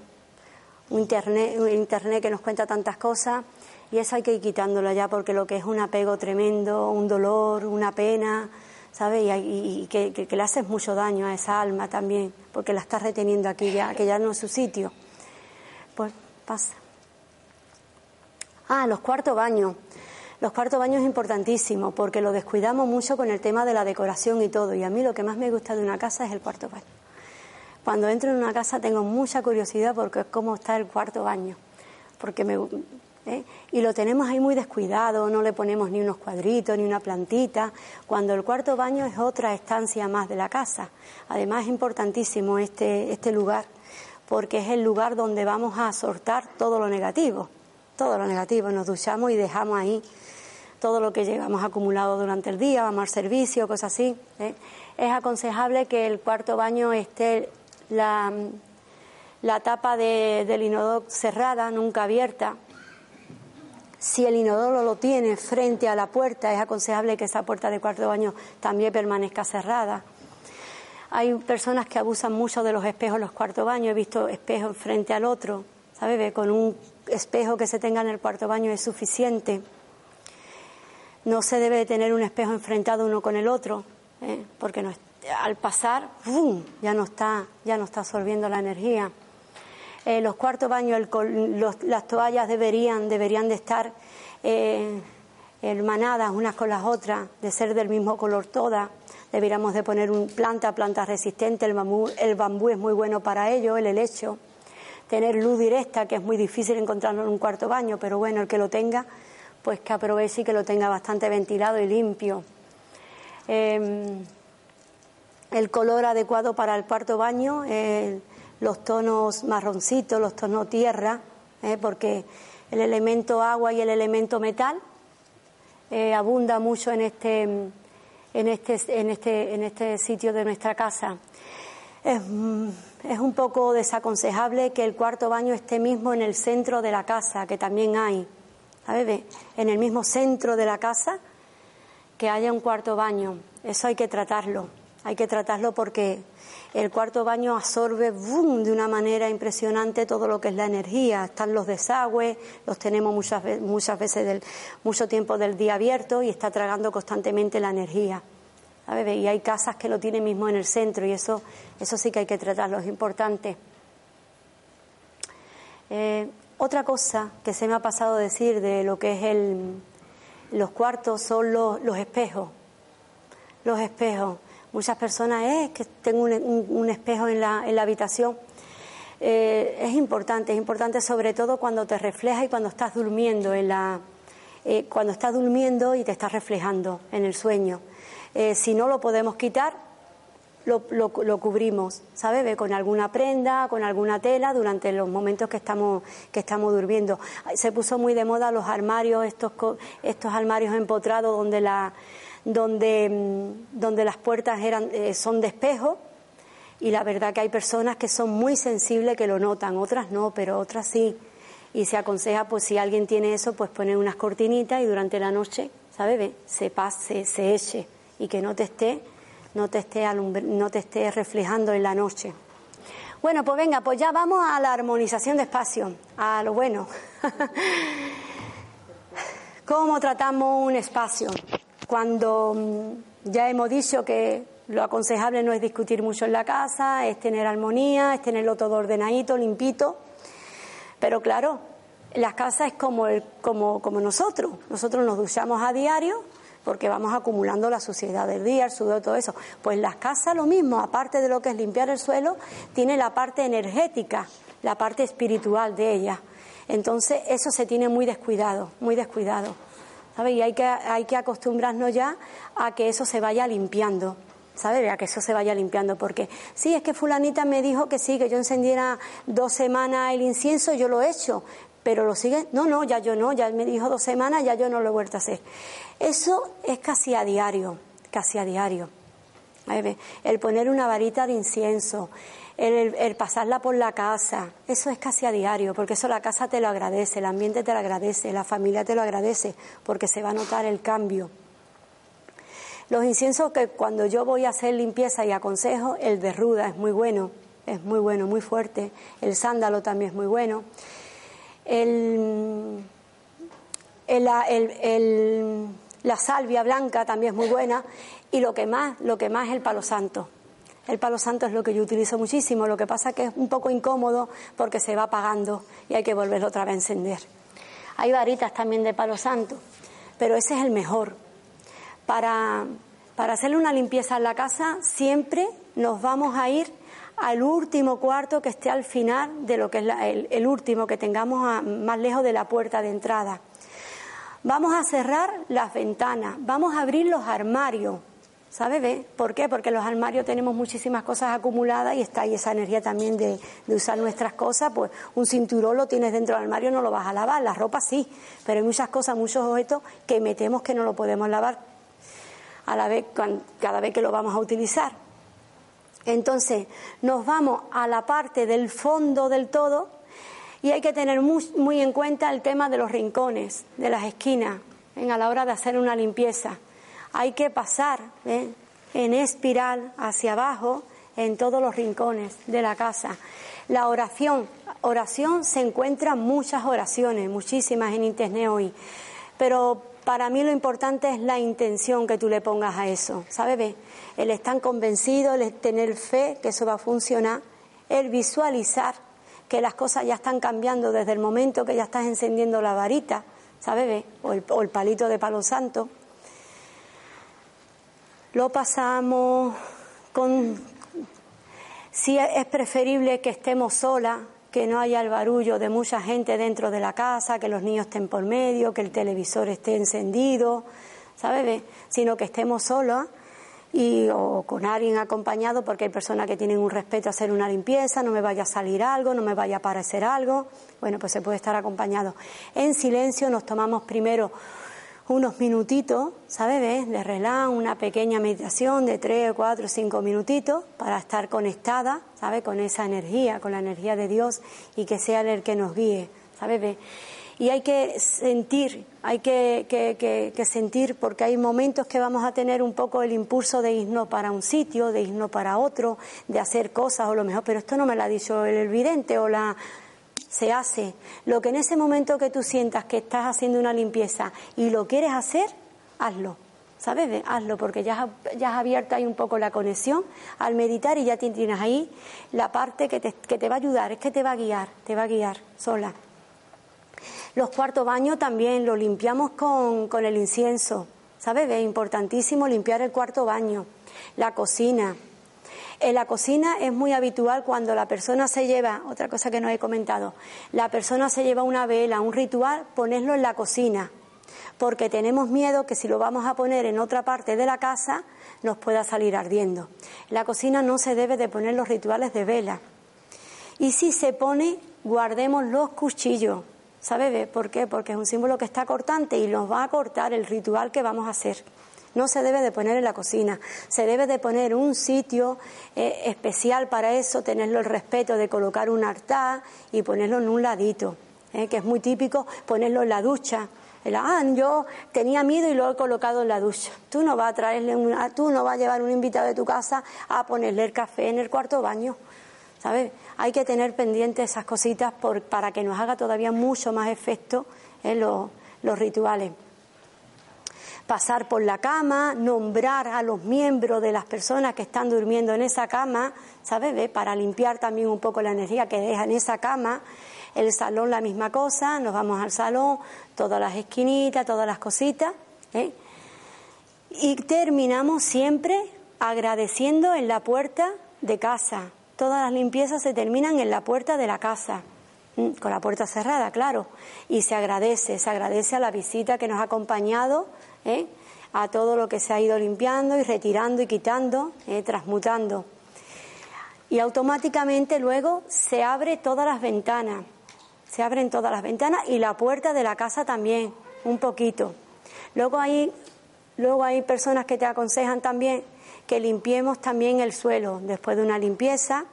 un internet, un internet que nos cuenta tantas cosas, y eso hay que ir quitándolo ya, porque lo que es un apego tremendo, un dolor, una pena, ¿sabes? Y, que, le haces mucho daño a esa alma también, porque la estás reteniendo aquí ya, que ya no es su sitio. Pasa. Ah, los cuartos baños. Los cuartos baños es importantísimo porque lo descuidamos mucho con el tema de la decoración y todo. Y a mí lo que más me gusta de una casa es el cuarto baño. Cuando entro en una casa tengo mucha curiosidad porque es cómo está el cuarto baño. Porque me, ¿eh? Y lo tenemos ahí muy descuidado, no le ponemos ni unos cuadritos ni una plantita, cuando el cuarto baño es otra estancia más de la casa. Además es importantísimo este, este lugar porque es el lugar donde vamos a soltar todo lo negativo, todo lo negativo, nos duchamos y dejamos ahí todo lo que llevamos acumulado durante el día, vamos al servicio, cosas así. ¿eh? Es aconsejable que el cuarto baño esté la, la tapa de, del inodoro cerrada, nunca abierta. Si el inodoro lo tiene frente a la puerta, es aconsejable que esa puerta del cuarto baño también permanezca cerrada. Hay personas que abusan mucho de los espejos en los cuartos baños. He visto espejos frente al otro, ¿sabes? Con un espejo que se tenga en el cuarto baño es suficiente. No se debe tener un espejo enfrentado uno con el otro, ¿eh? porque al pasar, ya no está, ya no está absorbiendo la energía. Eh, los cuartos baños, las toallas deberían, deberían de estar eh, hermanadas unas con las otras, de ser del mismo color todas. Deberíamos de poner un planta, planta resistente, el bambú, el bambú es muy bueno para ello, el helecho. Tener luz directa, que es muy difícil encontrarlo en un cuarto baño, pero bueno, el que lo tenga pues que aproveche y que lo tenga bastante ventilado y limpio. Em, el color adecuado para el cuarto baño, los tonos marroncitos, los tonos tierra, eh, porque el elemento agua y el elemento metal eh, abunda mucho en este, en este, en este, en este sitio de nuestra casa. Es, es un poco desaconsejable que el cuarto baño esté mismo en el centro de la casa, que también hay. ¿Sabes? En el mismo centro de la casa que haya un cuarto baño. Eso hay que tratarlo. Hay que tratarlo porque el cuarto baño absorbe de una manera impresionante todo lo que es la energía. Están los desagües, los tenemos muchas, muchas veces del, mucho tiempo del día abierto y está tragando constantemente la energía. Y hay casas que lo tienen mismo en el centro y eso, eso sí que hay que tratarlo, es importante. Eh, otra cosa que se me ha pasado decir de lo que es el, los cuartos son los, los espejos. Los espejos. Muchas personas, es eh, que tengo un, espejo en la, en la habitación. Eh, es importante, es importante sobre todo cuando te refleja y cuando estás durmiendo en la, cuando estás durmiendo y te estás reflejando en el sueño. Eh, si no lo podemos quitar, lo, lo, cubrimos, ¿sabes? Con alguna prenda, con alguna tela durante los momentos que estamos, que estamos durmiendo. Se puso muy de moda los armarios, estos, estos armarios empotrados donde, la, donde, mm, donde las puertas eran, eh, son de espejo. Y la verdad que hay personas que son muy sensibles que lo notan, otras no, pero otras sí. Y se aconseja, pues si alguien tiene eso, pues poner unas cortinitas y durante la noche, ¿sabes? Se pase, se eche y que no te esté, no te esté, no te esté reflejando en la noche. Bueno, pues venga, pues ya vamos a la armonización de espacio, a lo bueno. ¿Cómo tratamos un espacio? Cuando mm, ya hemos dicho que lo aconsejable no es discutir mucho en la casa, es tener armonía, es tenerlo todo ordenadito, limpito. Pero claro, la casa es como, el, como, como nosotros. Nosotros nos duchamos a diario, porque vamos acumulando la suciedad del día, el sudor, todo eso. Pues las casas lo mismo, aparte de lo que es limpiar el suelo, tiene la parte energética, la parte espiritual de ella. Entonces eso se tiene muy descuidado, muy descuidado. ¿Sabes? Y hay que, hay que acostumbrarnos ya a que eso se vaya limpiando. ¿sabes? A que eso se vaya limpiando, porque sí, es que fulanita me dijo que sí, que yo encendiera dos semanas el incienso, yo lo he hecho, pero lo sigue, no, no, ya yo no, ya me dijo dos semanas, ya yo no lo he vuelto a hacer. Eso es casi a diario, casi a diario. El poner una varita de incienso, el, pasarla por la casa, eso es casi a diario, porque eso la casa te lo agradece, el ambiente te lo agradece, la familia te lo agradece, porque se va a notar el cambio. Los inciensos que cuando yo voy a hacer limpieza y aconsejo, el de ruda es muy bueno, es muy bueno, muy fuerte, el sándalo también es muy bueno. el, el la salvia blanca también es muy buena y lo que más, lo que más es el palo santo. El palo santo es lo que yo utilizo muchísimo, lo que pasa que es un poco incómodo porque se va apagando y hay que volverlo otra vez a encender. Hay varitas también de palo santo, pero ese es el mejor. Para, para hacerle una limpieza en la casa siempre nos vamos a ir al último cuarto que esté al final de lo que es el, último que tengamos más lejos de la puerta de entrada. Vamos a cerrar las ventanas, vamos a abrir los armarios. ¿Sabe? ¿Por qué? Porque los armarios tenemos muchísimas cosas acumuladas y está ahí esa energía también de, usar nuestras cosas. Pues un cinturón lo tienes dentro del armario, no lo vas a lavar, la ropa sí, pero hay muchas cosas, muchos objetos que metemos que no lo podemos lavar a la vez, cada vez que lo vamos a utilizar. Entonces, nos vamos a la parte del fondo del todo y hay que tener muy, en cuenta el tema de los rincones, de las esquinas, a la hora de hacer una limpieza. Hay que pasar ¿eh? en espiral hacia abajo en todos los rincones de la casa. La oración, oración se encuentran muchas oraciones, muchísimas en internet hoy, pero para mí lo importante es la intención que tú le pongas a eso, ¿sabes? El estar convencido, el tener fe que eso va a funcionar, el visualizar que las cosas ya están cambiando desde el momento que ya estás encendiendo la varita, ¿sabes? O el, o el palito de palo santo. Lo pasamos con... Si es preferible que estemos solas, que no haya el barullo de mucha gente dentro de la casa, que los niños estén por medio, que el televisor esté encendido, ¿sabes? Sino que estemos solas y o con alguien acompañado porque hay personas que tienen un respeto a hacer una limpieza, no me vaya a salir algo, no me vaya a aparecer algo, bueno, pues se puede estar acompañado. En silencio nos tomamos primero unos minutitos, ¿sabes? De relax, una pequeña meditación de tres, cuatro, cinco minutitos para estar conectada, ¿sabes? Con esa energía, con la energía de Dios y que sea el que nos guíe, ¿sabes? Y hay que sentir, hay que, que, sentir, porque hay momentos que vamos a tener un poco el impulso de irnos para un sitio, de irnos para otro, de hacer cosas o lo mejor, pero esto no me lo ha dicho el vidente o la, se hace. Lo que en ese momento que tú sientas que estás haciendo una limpieza y lo quieres hacer, hazlo. ¿Sabes? Hazlo, porque ya, ya has abierto ahí un poco la conexión al meditar y ya tienes ahí la parte que te, que te va a ayudar, es que te va a guiar, te va a guiar sola. Los cuartos baños también lo limpiamos con, con el incienso. ¿Sabes? Es importantísimo limpiar el cuarto baño. La cocina, en la cocina es muy habitual cuando la persona se lleva, otra cosa que no he comentado, la persona se lleva una vela, un ritual, ponerlo en la cocina, porque tenemos miedo que si lo vamos a poner en otra parte de la casa nos pueda salir ardiendo. En la cocina no se debe de poner los rituales de vela. Y si se pone, guardemos los cuchillos. ¿Sabe por qué? Porque es un símbolo que está cortante y nos va a cortar el ritual que vamos a hacer no se debe de poner en la cocina, se debe de poner un sitio eh, especial para eso, tenerlo el respeto de colocar un altar y ponerlo en un ladito, eh, que es muy típico ponerlo en la ducha. ah, yo tenía miedo y lo he colocado en la ducha. Tú no vas a traerle tú no vas a llevar un invitado de tu casa a ponerle el café en el cuarto baño. ¿Sabes? Hay que tener pendientes esas cositas para que nos haga todavía mucho más efecto en los rituales pasar por la cama, nombrar a los miembros de las personas que están durmiendo en esa cama, ¿sabes? Para limpiar también un poco la energía que deja en esa cama. El salón la misma cosa, nos vamos al salón, todas las esquinitas, todas las cositas. ¿eh? Y terminamos siempre agradeciendo en la puerta de casa. Todas las limpiezas se terminan en la puerta de la casa con la puerta cerrada, claro, y se agradece, se agradece a la visita que nos ha acompañado ¿eh? a todo lo que se ha ido limpiando y retirando y quitando, ¿eh? transmutando. Y automáticamente luego se abre todas las ventanas, se abren todas las ventanas y la puerta de la casa también, un poquito. Luego hay, luego hay personas que te aconsejan también que limpiemos también el suelo. Después de una limpieza,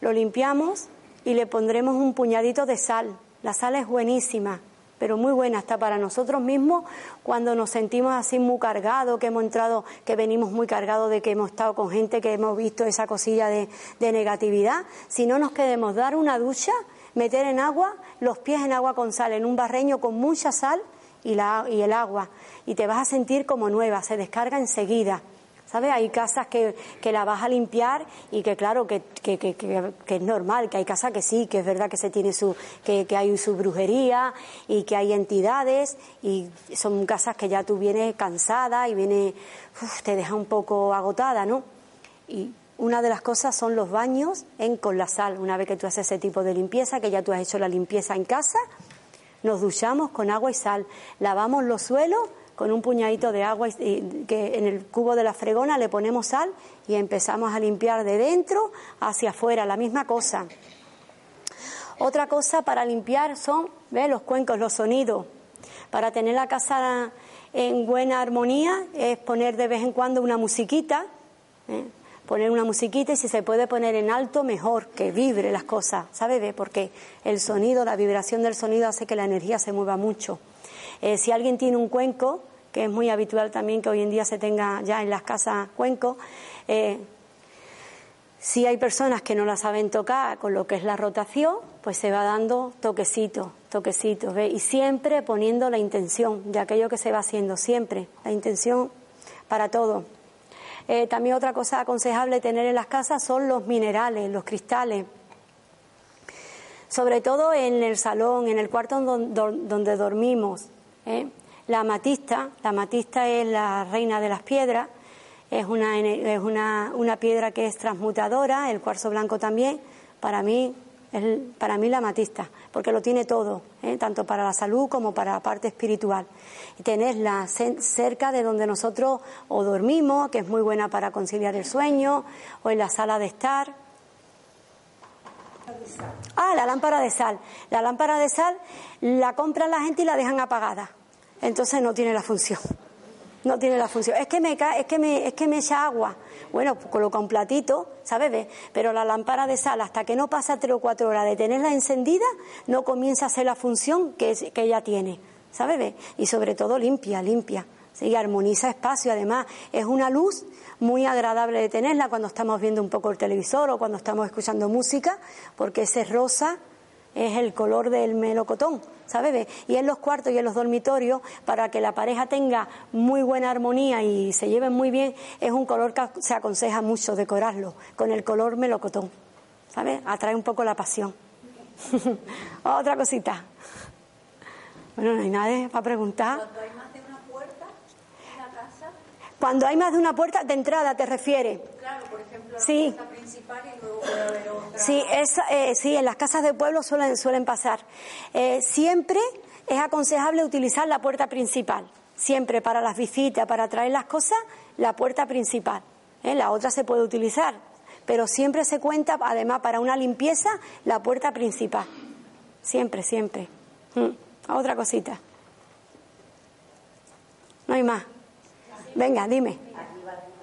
lo limpiamos y le pondremos un puñadito de sal. La sal es buenísima pero muy buena hasta para nosotros mismos cuando nos sentimos así muy cargados, que hemos entrado, que venimos muy cargados de que hemos estado con gente que hemos visto esa cosilla de, negatividad. Si no nos queremos dar una ducha, meter en agua, los pies en agua con sal, en un barreño con mucha sal y, la, y el agua, y te vas a sentir como nueva, se descarga enseguida. ¿Sabes? Hay casas que, que la vas a limpiar y que claro, que, que, que, es normal, que hay casas que sí, que es verdad que se tiene su, que, hay su brujería y que hay entidades y son casas que ya tú vienes cansada y viene, te deja un poco agotada, ¿no? Y una de las cosas son los baños en, con la sal. Una vez que tú haces ese tipo de limpieza, que ya tú has hecho la limpieza en casa, nos duchamos con agua y sal, lavamos los suelos con un puñadito de agua y, que en el cubo de la fregona le ponemos sal y empezamos a limpiar de dentro hacia afuera, la misma cosa. Otra cosa para limpiar son los cuencos, los sonidos. Para tener la casa en buena armonía es poner de vez en cuando una musiquita, ¿eh? poner una musiquita y si se puede poner en alto mejor, que vibre las cosas, ¿sabe? Porque el sonido, la vibración del sonido hace que la energía se mueva mucho. Eh, si alguien tiene un cuenco, que es muy habitual también que hoy en día se tenga ya en las casas cuenco. Eh, si hay personas que no la saben tocar con lo que es la rotación, pues se va dando toquecitos, toquecitos, ¿ve? y siempre poniendo la intención de aquello que se va haciendo, siempre, la intención para todo. Eh, también otra cosa aconsejable tener en las casas son los minerales, los cristales. Sobre todo en el salón, en el cuarto donde, dormimos. ¿eh? La amatista, la amatista es la reina de las piedras, es una, es una, una piedra que es transmutadora, el cuarzo blanco también, para mí, es, para mí la amatista, porque lo tiene todo, ¿eh? tanto para la salud como para la parte espiritual. Y tenerla cerca de donde nosotros o dormimos, que es muy buena para conciliar el sueño, o en la sala de estar. Ah, la lámpara de sal. La lámpara de sal la compran la gente y la dejan apagada entonces no tiene la función. No tiene la función. Es que me es que me, es que me echa agua. Bueno, pues coloca un platito, ¿sabes? Pero la lámpara de sal, hasta que no pasa tres o cuatro horas de tenerla encendida, no comienza a hacer la función que, que ella tiene, ¿sabes? Y sobre todo limpia, limpia. ¿sí? armoniza espacio. Además, es una luz muy agradable de tenerla cuando estamos viendo un poco el televisor o cuando estamos escuchando música, porque ese rosa es el color del melocotón, ¿sabes? Y en los cuartos y en los dormitorios, para que la pareja tenga muy buena armonía y se lleven muy bien, es un color que se aconseja mucho decorarlo con el color melocotón, ¿sabes? Atrae un poco la pasión. Otra cosita. Bueno, no hay nadie para preguntar. Cuando hay más de una puerta de entrada, ¿te refieres? Claro, por ejemplo, la sí. puerta principal y luego puede haber otra. Sí, eh, sí, en las casas de pueblo suelen, suelen pasar. Eh, siempre es aconsejable utilizar la puerta principal. Siempre para las visitas, para traer las cosas, la puerta principal. ¿eh? La otra se puede utilizar, pero siempre se cuenta, además, para una limpieza, la puerta principal. Siempre, siempre. Mm. Otra cosita. No hay más. Venga, dime.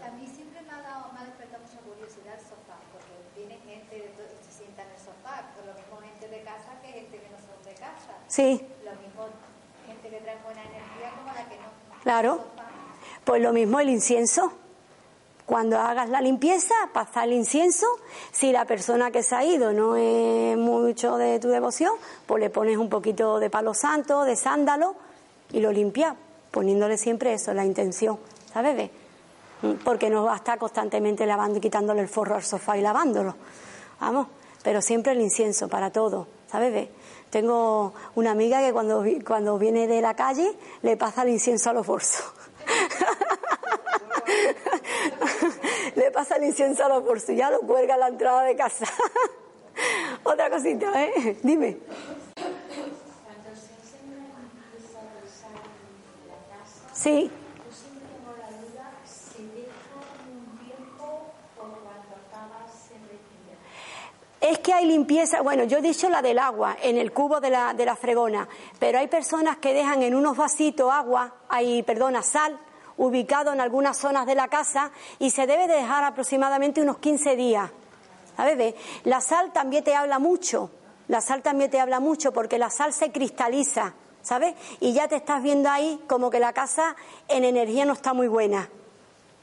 A mí siempre me ha, dado, me ha despertado mucha curiosidad el sofá, porque viene gente y se sienta en el sofá, por lo mismo gente de casa que gente que no son de casa. Sí. Lo mismo gente que trae buena energía como la que no. Claro. Pues lo mismo el incienso. Cuando hagas la limpieza, pasa el incienso. Si la persona que se ha ido no es mucho de tu devoción, pues le pones un poquito de palo santo, de sándalo y lo limpias, poniéndole siempre eso, la intención. ¿Sabes? Porque no va a estar constantemente lavando y quitándole el forro al sofá y lavándolo. Vamos, pero siempre el incienso para todo, ¿sabes? Tengo una amiga que cuando, cuando viene de la calle le pasa el incienso a los bolsos. le pasa el incienso a los bolsos, ya lo cuelga en la entrada de casa. Otra cosita, ¿eh? Dime. Sí. Que hay limpieza, bueno, yo he dicho la del agua, en el cubo de la, de la fregona, pero hay personas que dejan en unos vasitos agua, hay, perdona, sal, ubicado en algunas zonas de la casa y se debe dejar aproximadamente unos 15 días. ¿Sabes? La sal también te habla mucho, la sal también te habla mucho porque la sal se cristaliza, ¿sabes? Y ya te estás viendo ahí como que la casa en energía no está muy buena.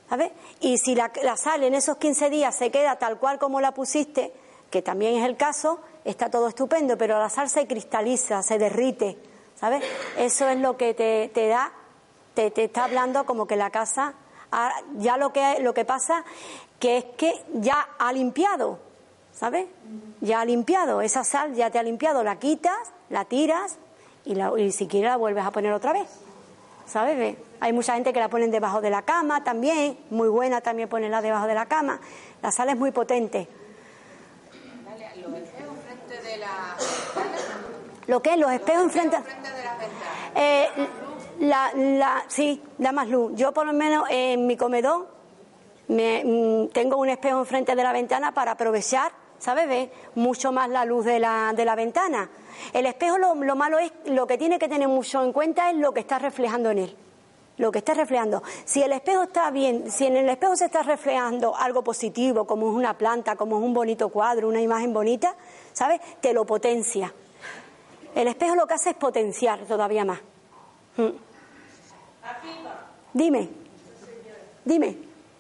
¿Sabes? Y si la, la sal en esos 15 días se queda tal cual como la pusiste, que también es el caso, está todo estupendo, pero la sal se cristaliza, se derrite, ¿sabes? Eso es lo que te, te da, te, te, está hablando como que la casa, ya lo que, lo que pasa que es que ya ha limpiado, ¿sabes? Ya ha limpiado, esa sal ya te ha limpiado, la quitas, la tiras y, la, y si la vuelves a poner otra vez. ¿Sabes? Hay mucha gente que la ponen debajo de la cama también, muy buena también ponerla debajo de la cama. La sal es muy potente. ¿Lo que Los espejos enfrente. Eh, la, la, sí, da más luz. Yo por lo menos en mi comedor me, mm, tengo un espejo enfrente de la ventana para aprovechar, ¿sabes? Ve mucho más la luz de la, de la ventana. El espejo lo, lo malo es, lo que tiene que tener mucho en cuenta es lo que está reflejando en él lo que está reflejando. Si el espejo está bien, si en el espejo se está reflejando algo positivo, como es una planta, como es un bonito cuadro, una imagen bonita, ¿sabes? Te lo potencia. El espejo lo que hace es potenciar todavía más. Mm. Dime. Dime.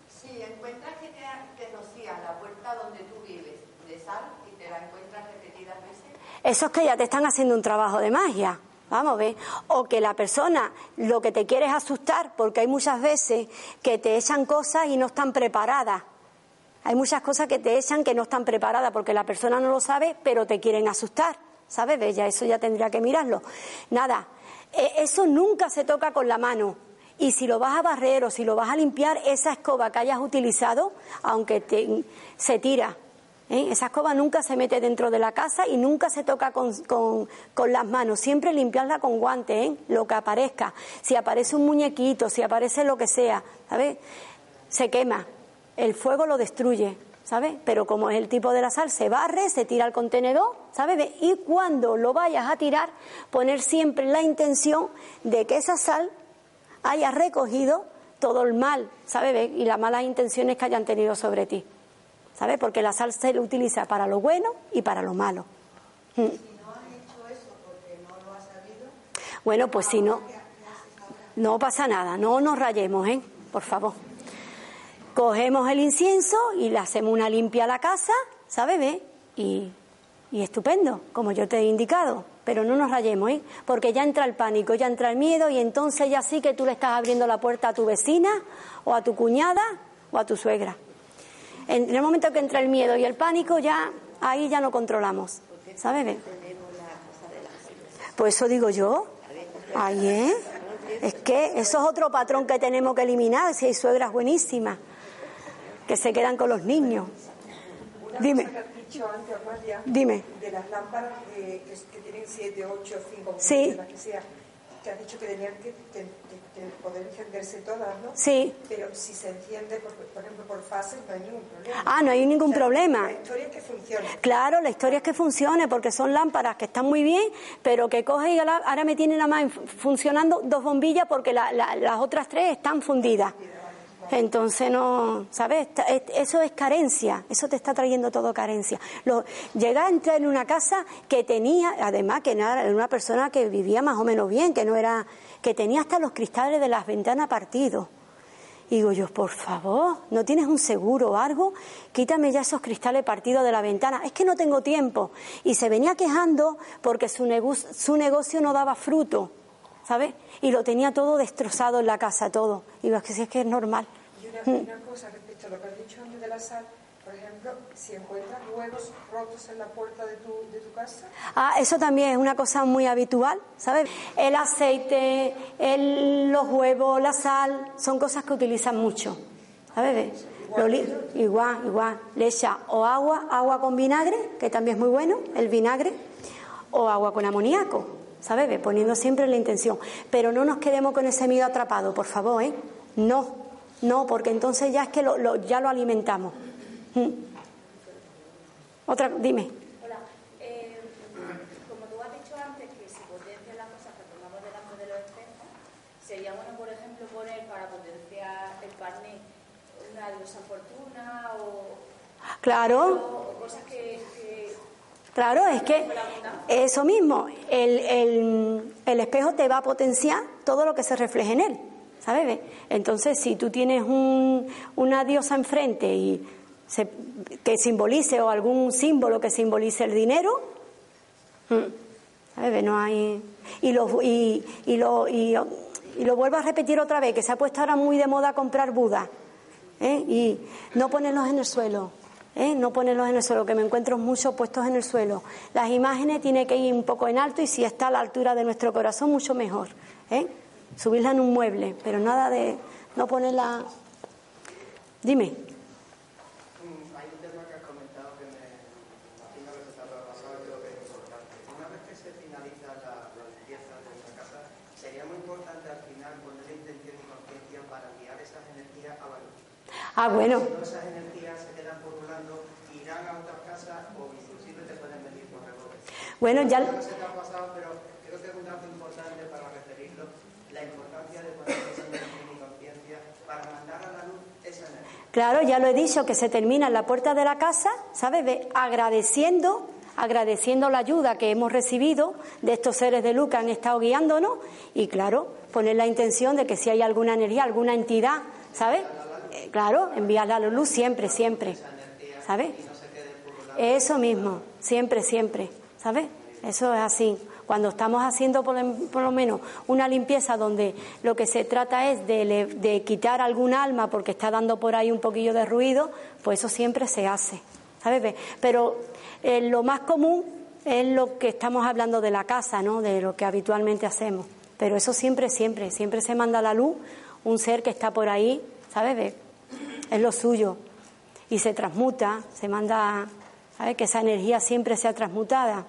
Si encuentras que te, rocían la puerta donde tú vives de sal y te la encuentras repetidas veces. Eso es que ya te están haciendo un trabajo de magia. Vamos a ver. O que la persona lo que te quiere es asustar, porque hay muchas veces que te echan cosas y no están preparadas. Hay muchas cosas que te echan que no están preparadas porque la persona no lo sabe, pero te quieren asustar. ¿Sabes? Bella, eso ya tendría que mirarlo. Nada, e, eso nunca se toca con la mano. Y si lo vas a barrer o si lo vas a limpiar, esa escoba que hayas utilizado, aunque te, se tira, ¿eh? esa escoba nunca se mete dentro de la casa y nunca se toca con, con, con las manos. Siempre limpiarla con guantes, ¿eh? lo que aparezca. Si aparece un muñequito, si aparece lo que sea, ¿sabes? Se quema. El fuego lo destruye. ¿sabes? Pero como es el tipo de la sal, se barre, se tira al contenedor, ¿sabes? Y cuando lo vayas a tirar, poner siempre la intención de que esa sal haya recogido todo el mal, ¿sabes? Y las malas intenciones que hayan tenido sobre ti, ¿sabes? Porque la sal se utiliza para lo bueno y para lo malo. Mm. Bueno, pues si no, no pasa nada, no nos rayemos, ¿eh? Por favor. Cogemos el incienso y le hacemos una limpia a la casa, ¿sabes? ¿Ve? Y, y estupendo, como yo te he indicado. Pero no nos rayemos, ¿eh? Porque ya entra el pánico, ya entra el miedo y entonces ya sí que tú le estás abriendo la puerta a tu vecina o a tu cuñada o a tu suegra. En el momento que entra el miedo y el pánico, ya ahí ya no controlamos. ¿Sabes? Pues eso digo yo. Ahí, ¿eh? Es que eso es otro patrón que tenemos que eliminar si hay suegras buenísimas que se quedan con los niños. Dime. Dime. De las lámparas que, que tienen 7, 8, 5, sí. que sea, que has dicho que tenían que, poder encenderse todas, ¿no? Sí. Pero si se enciende, por, por, ejemplo, por fases, no hay ningún problema. Ah, no hay ningún problema. La historia es que funcione. Claro, la historia es que funcione, porque son lámparas que están muy bien, pero que coge y ahora me tienen nada más funcionando dos bombillas porque la, las otras tres están fundidas. Entonces no, ¿sabes? Eso es carencia, eso te está trayendo todo carencia. Lo, llega a entrar en una casa que tenía, además que era una persona que vivía más o menos bien, que no era, que tenía hasta los cristales de las ventanas partidos. Y digo yo, por favor, ¿no tienes un seguro o algo? Quítame ya esos cristales partidos de la ventana. Es que no tengo tiempo. Y se venía quejando porque su, su negocio no daba fruto. ¿Sabes? Y lo tenía todo destrozado en la casa, todo. Y es que si es que es normal. Y una, una cosa respecto a lo que has dicho antes de la sal, por ejemplo, si encuentras huevos rotos en la puerta de tu, de tu casa. Ah, eso también es una cosa muy habitual, ¿sabes? El aceite, el, los huevos, la sal, son cosas que utilizan mucho, ¿sabes? Igual, igual, igual. Le echa o agua, agua con vinagre, que también es muy bueno, el vinagre, o agua con amoníaco. ¿Sabes? Poniendo siempre la intención. Pero no nos quedemos con ese miedo atrapado, por favor, ¿eh? No, no, porque entonces ya es que lo, ya lo alimentamos. Mm. Otra, dime. Hola, eh, como tú has dicho antes que si potencian las cosas que tomamos delante de los espejos, sería bueno, por ejemplo, poner para potenciar el carnet una diosa fortuna o, claro. Claro, es que eso mismo, el, el, espejo te va a potenciar todo lo que se refleje en él, ¿sabes? Entonces, si tú tienes un, una diosa enfrente y que simbolice o algún símbolo que simbolice el dinero, mm, ¿sabes? No hay... Y lo, y, y, lo, y, lo vuelvo a repetir otra vez, que se ha puesto ahora muy de moda comprar Buda, ¿eh? y no ponerlos en el suelo ¿eh? no ponerlos en el suelo, que me encuentro mucho puestos en el suelo. Las imágenes tienen que ir un poco en alto y si está a la altura de nuestro corazón, mucho mejor. ¿eh? Subirla en un mueble, pero nada de no ponerla. Dime. Hay un tema que has comentado que me imagino que se está pasado y creo que es importante. Una vez que se finaliza la, limpieza de nuestra casa, sería muy importante al final poner la intención y conciencia para enviar esas energías a la luz. Ah, bueno. Bueno, ya. No sé qué ha pasado, pero creo que es un dato importante para referirlo, la importancia de poner conciencia para mandar a la luz esa energía. Claro, ya lo he dicho, que se termina en la puerta de la casa, ¿sabes? Agradeciendo agradeciendo la ayuda que hemos recibido de estos seres de luz que han estado guiándonos y claro, poner la intención de que si hay alguna energía, alguna entidad, ¿sabes? Eh, claro, enviarla a la luz siempre, siempre, ¿sabes? Eso mismo, siempre, siempre. ¿Sabes? Eso es así. Cuando estamos haciendo por, lo menos una limpieza donde lo que se trata es de, quitar algún alma porque está dando por ahí un poquillo de ruido, pues eso siempre se hace, ¿sabes? Pero eh, lo más común es lo que estamos hablando de la casa, ¿no? De lo que habitualmente hacemos. Pero eso siempre, siempre, siempre se manda a la luz un ser que está por ahí, ¿sabes? Es lo suyo. Y se transmuta, se manda Que esa energía siempre sea transmutada.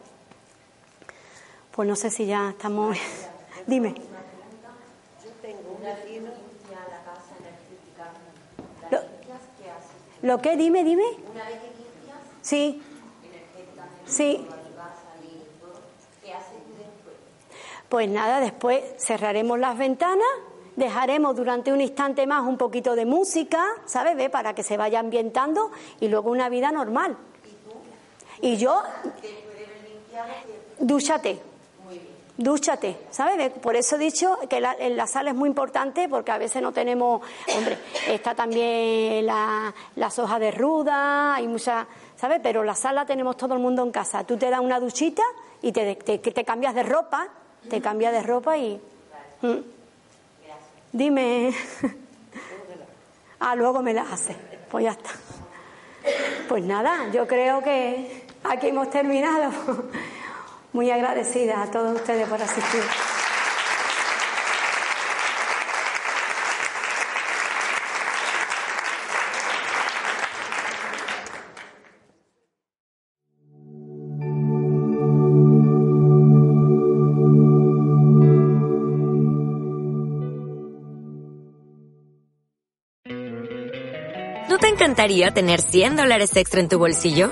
Pues no sé si ya estamos. Dime. Yo tengo un vecino la casa energética. ¿Lo que? Dime, dime. Sí. Sí. Pues nada, después cerraremos las ventanas, dejaremos durante un instante más un poquito de música, ¿sabes? Ve, para que se vaya ambientando y luego una vida normal. Y yo, dúchate. Dúchate, ¿sabes? Por eso he dicho que la, la sala es muy importante porque a veces no tenemos, hombre, está también la, las hojas de ruda, hay muchas, ¿sabes? Pero la sala tenemos todo el mundo en casa. Tú te das una duchita y te, te, cambias de ropa, te cambias de ropa y... Mm. Dime. ah, luego me la hace. Pues ya está. Pues nada, yo creo que aquí hemos terminado. Muy agradecida a todos ustedes por asistir. ¿No te encantaría tener 100 dólares extra en tu bolsillo?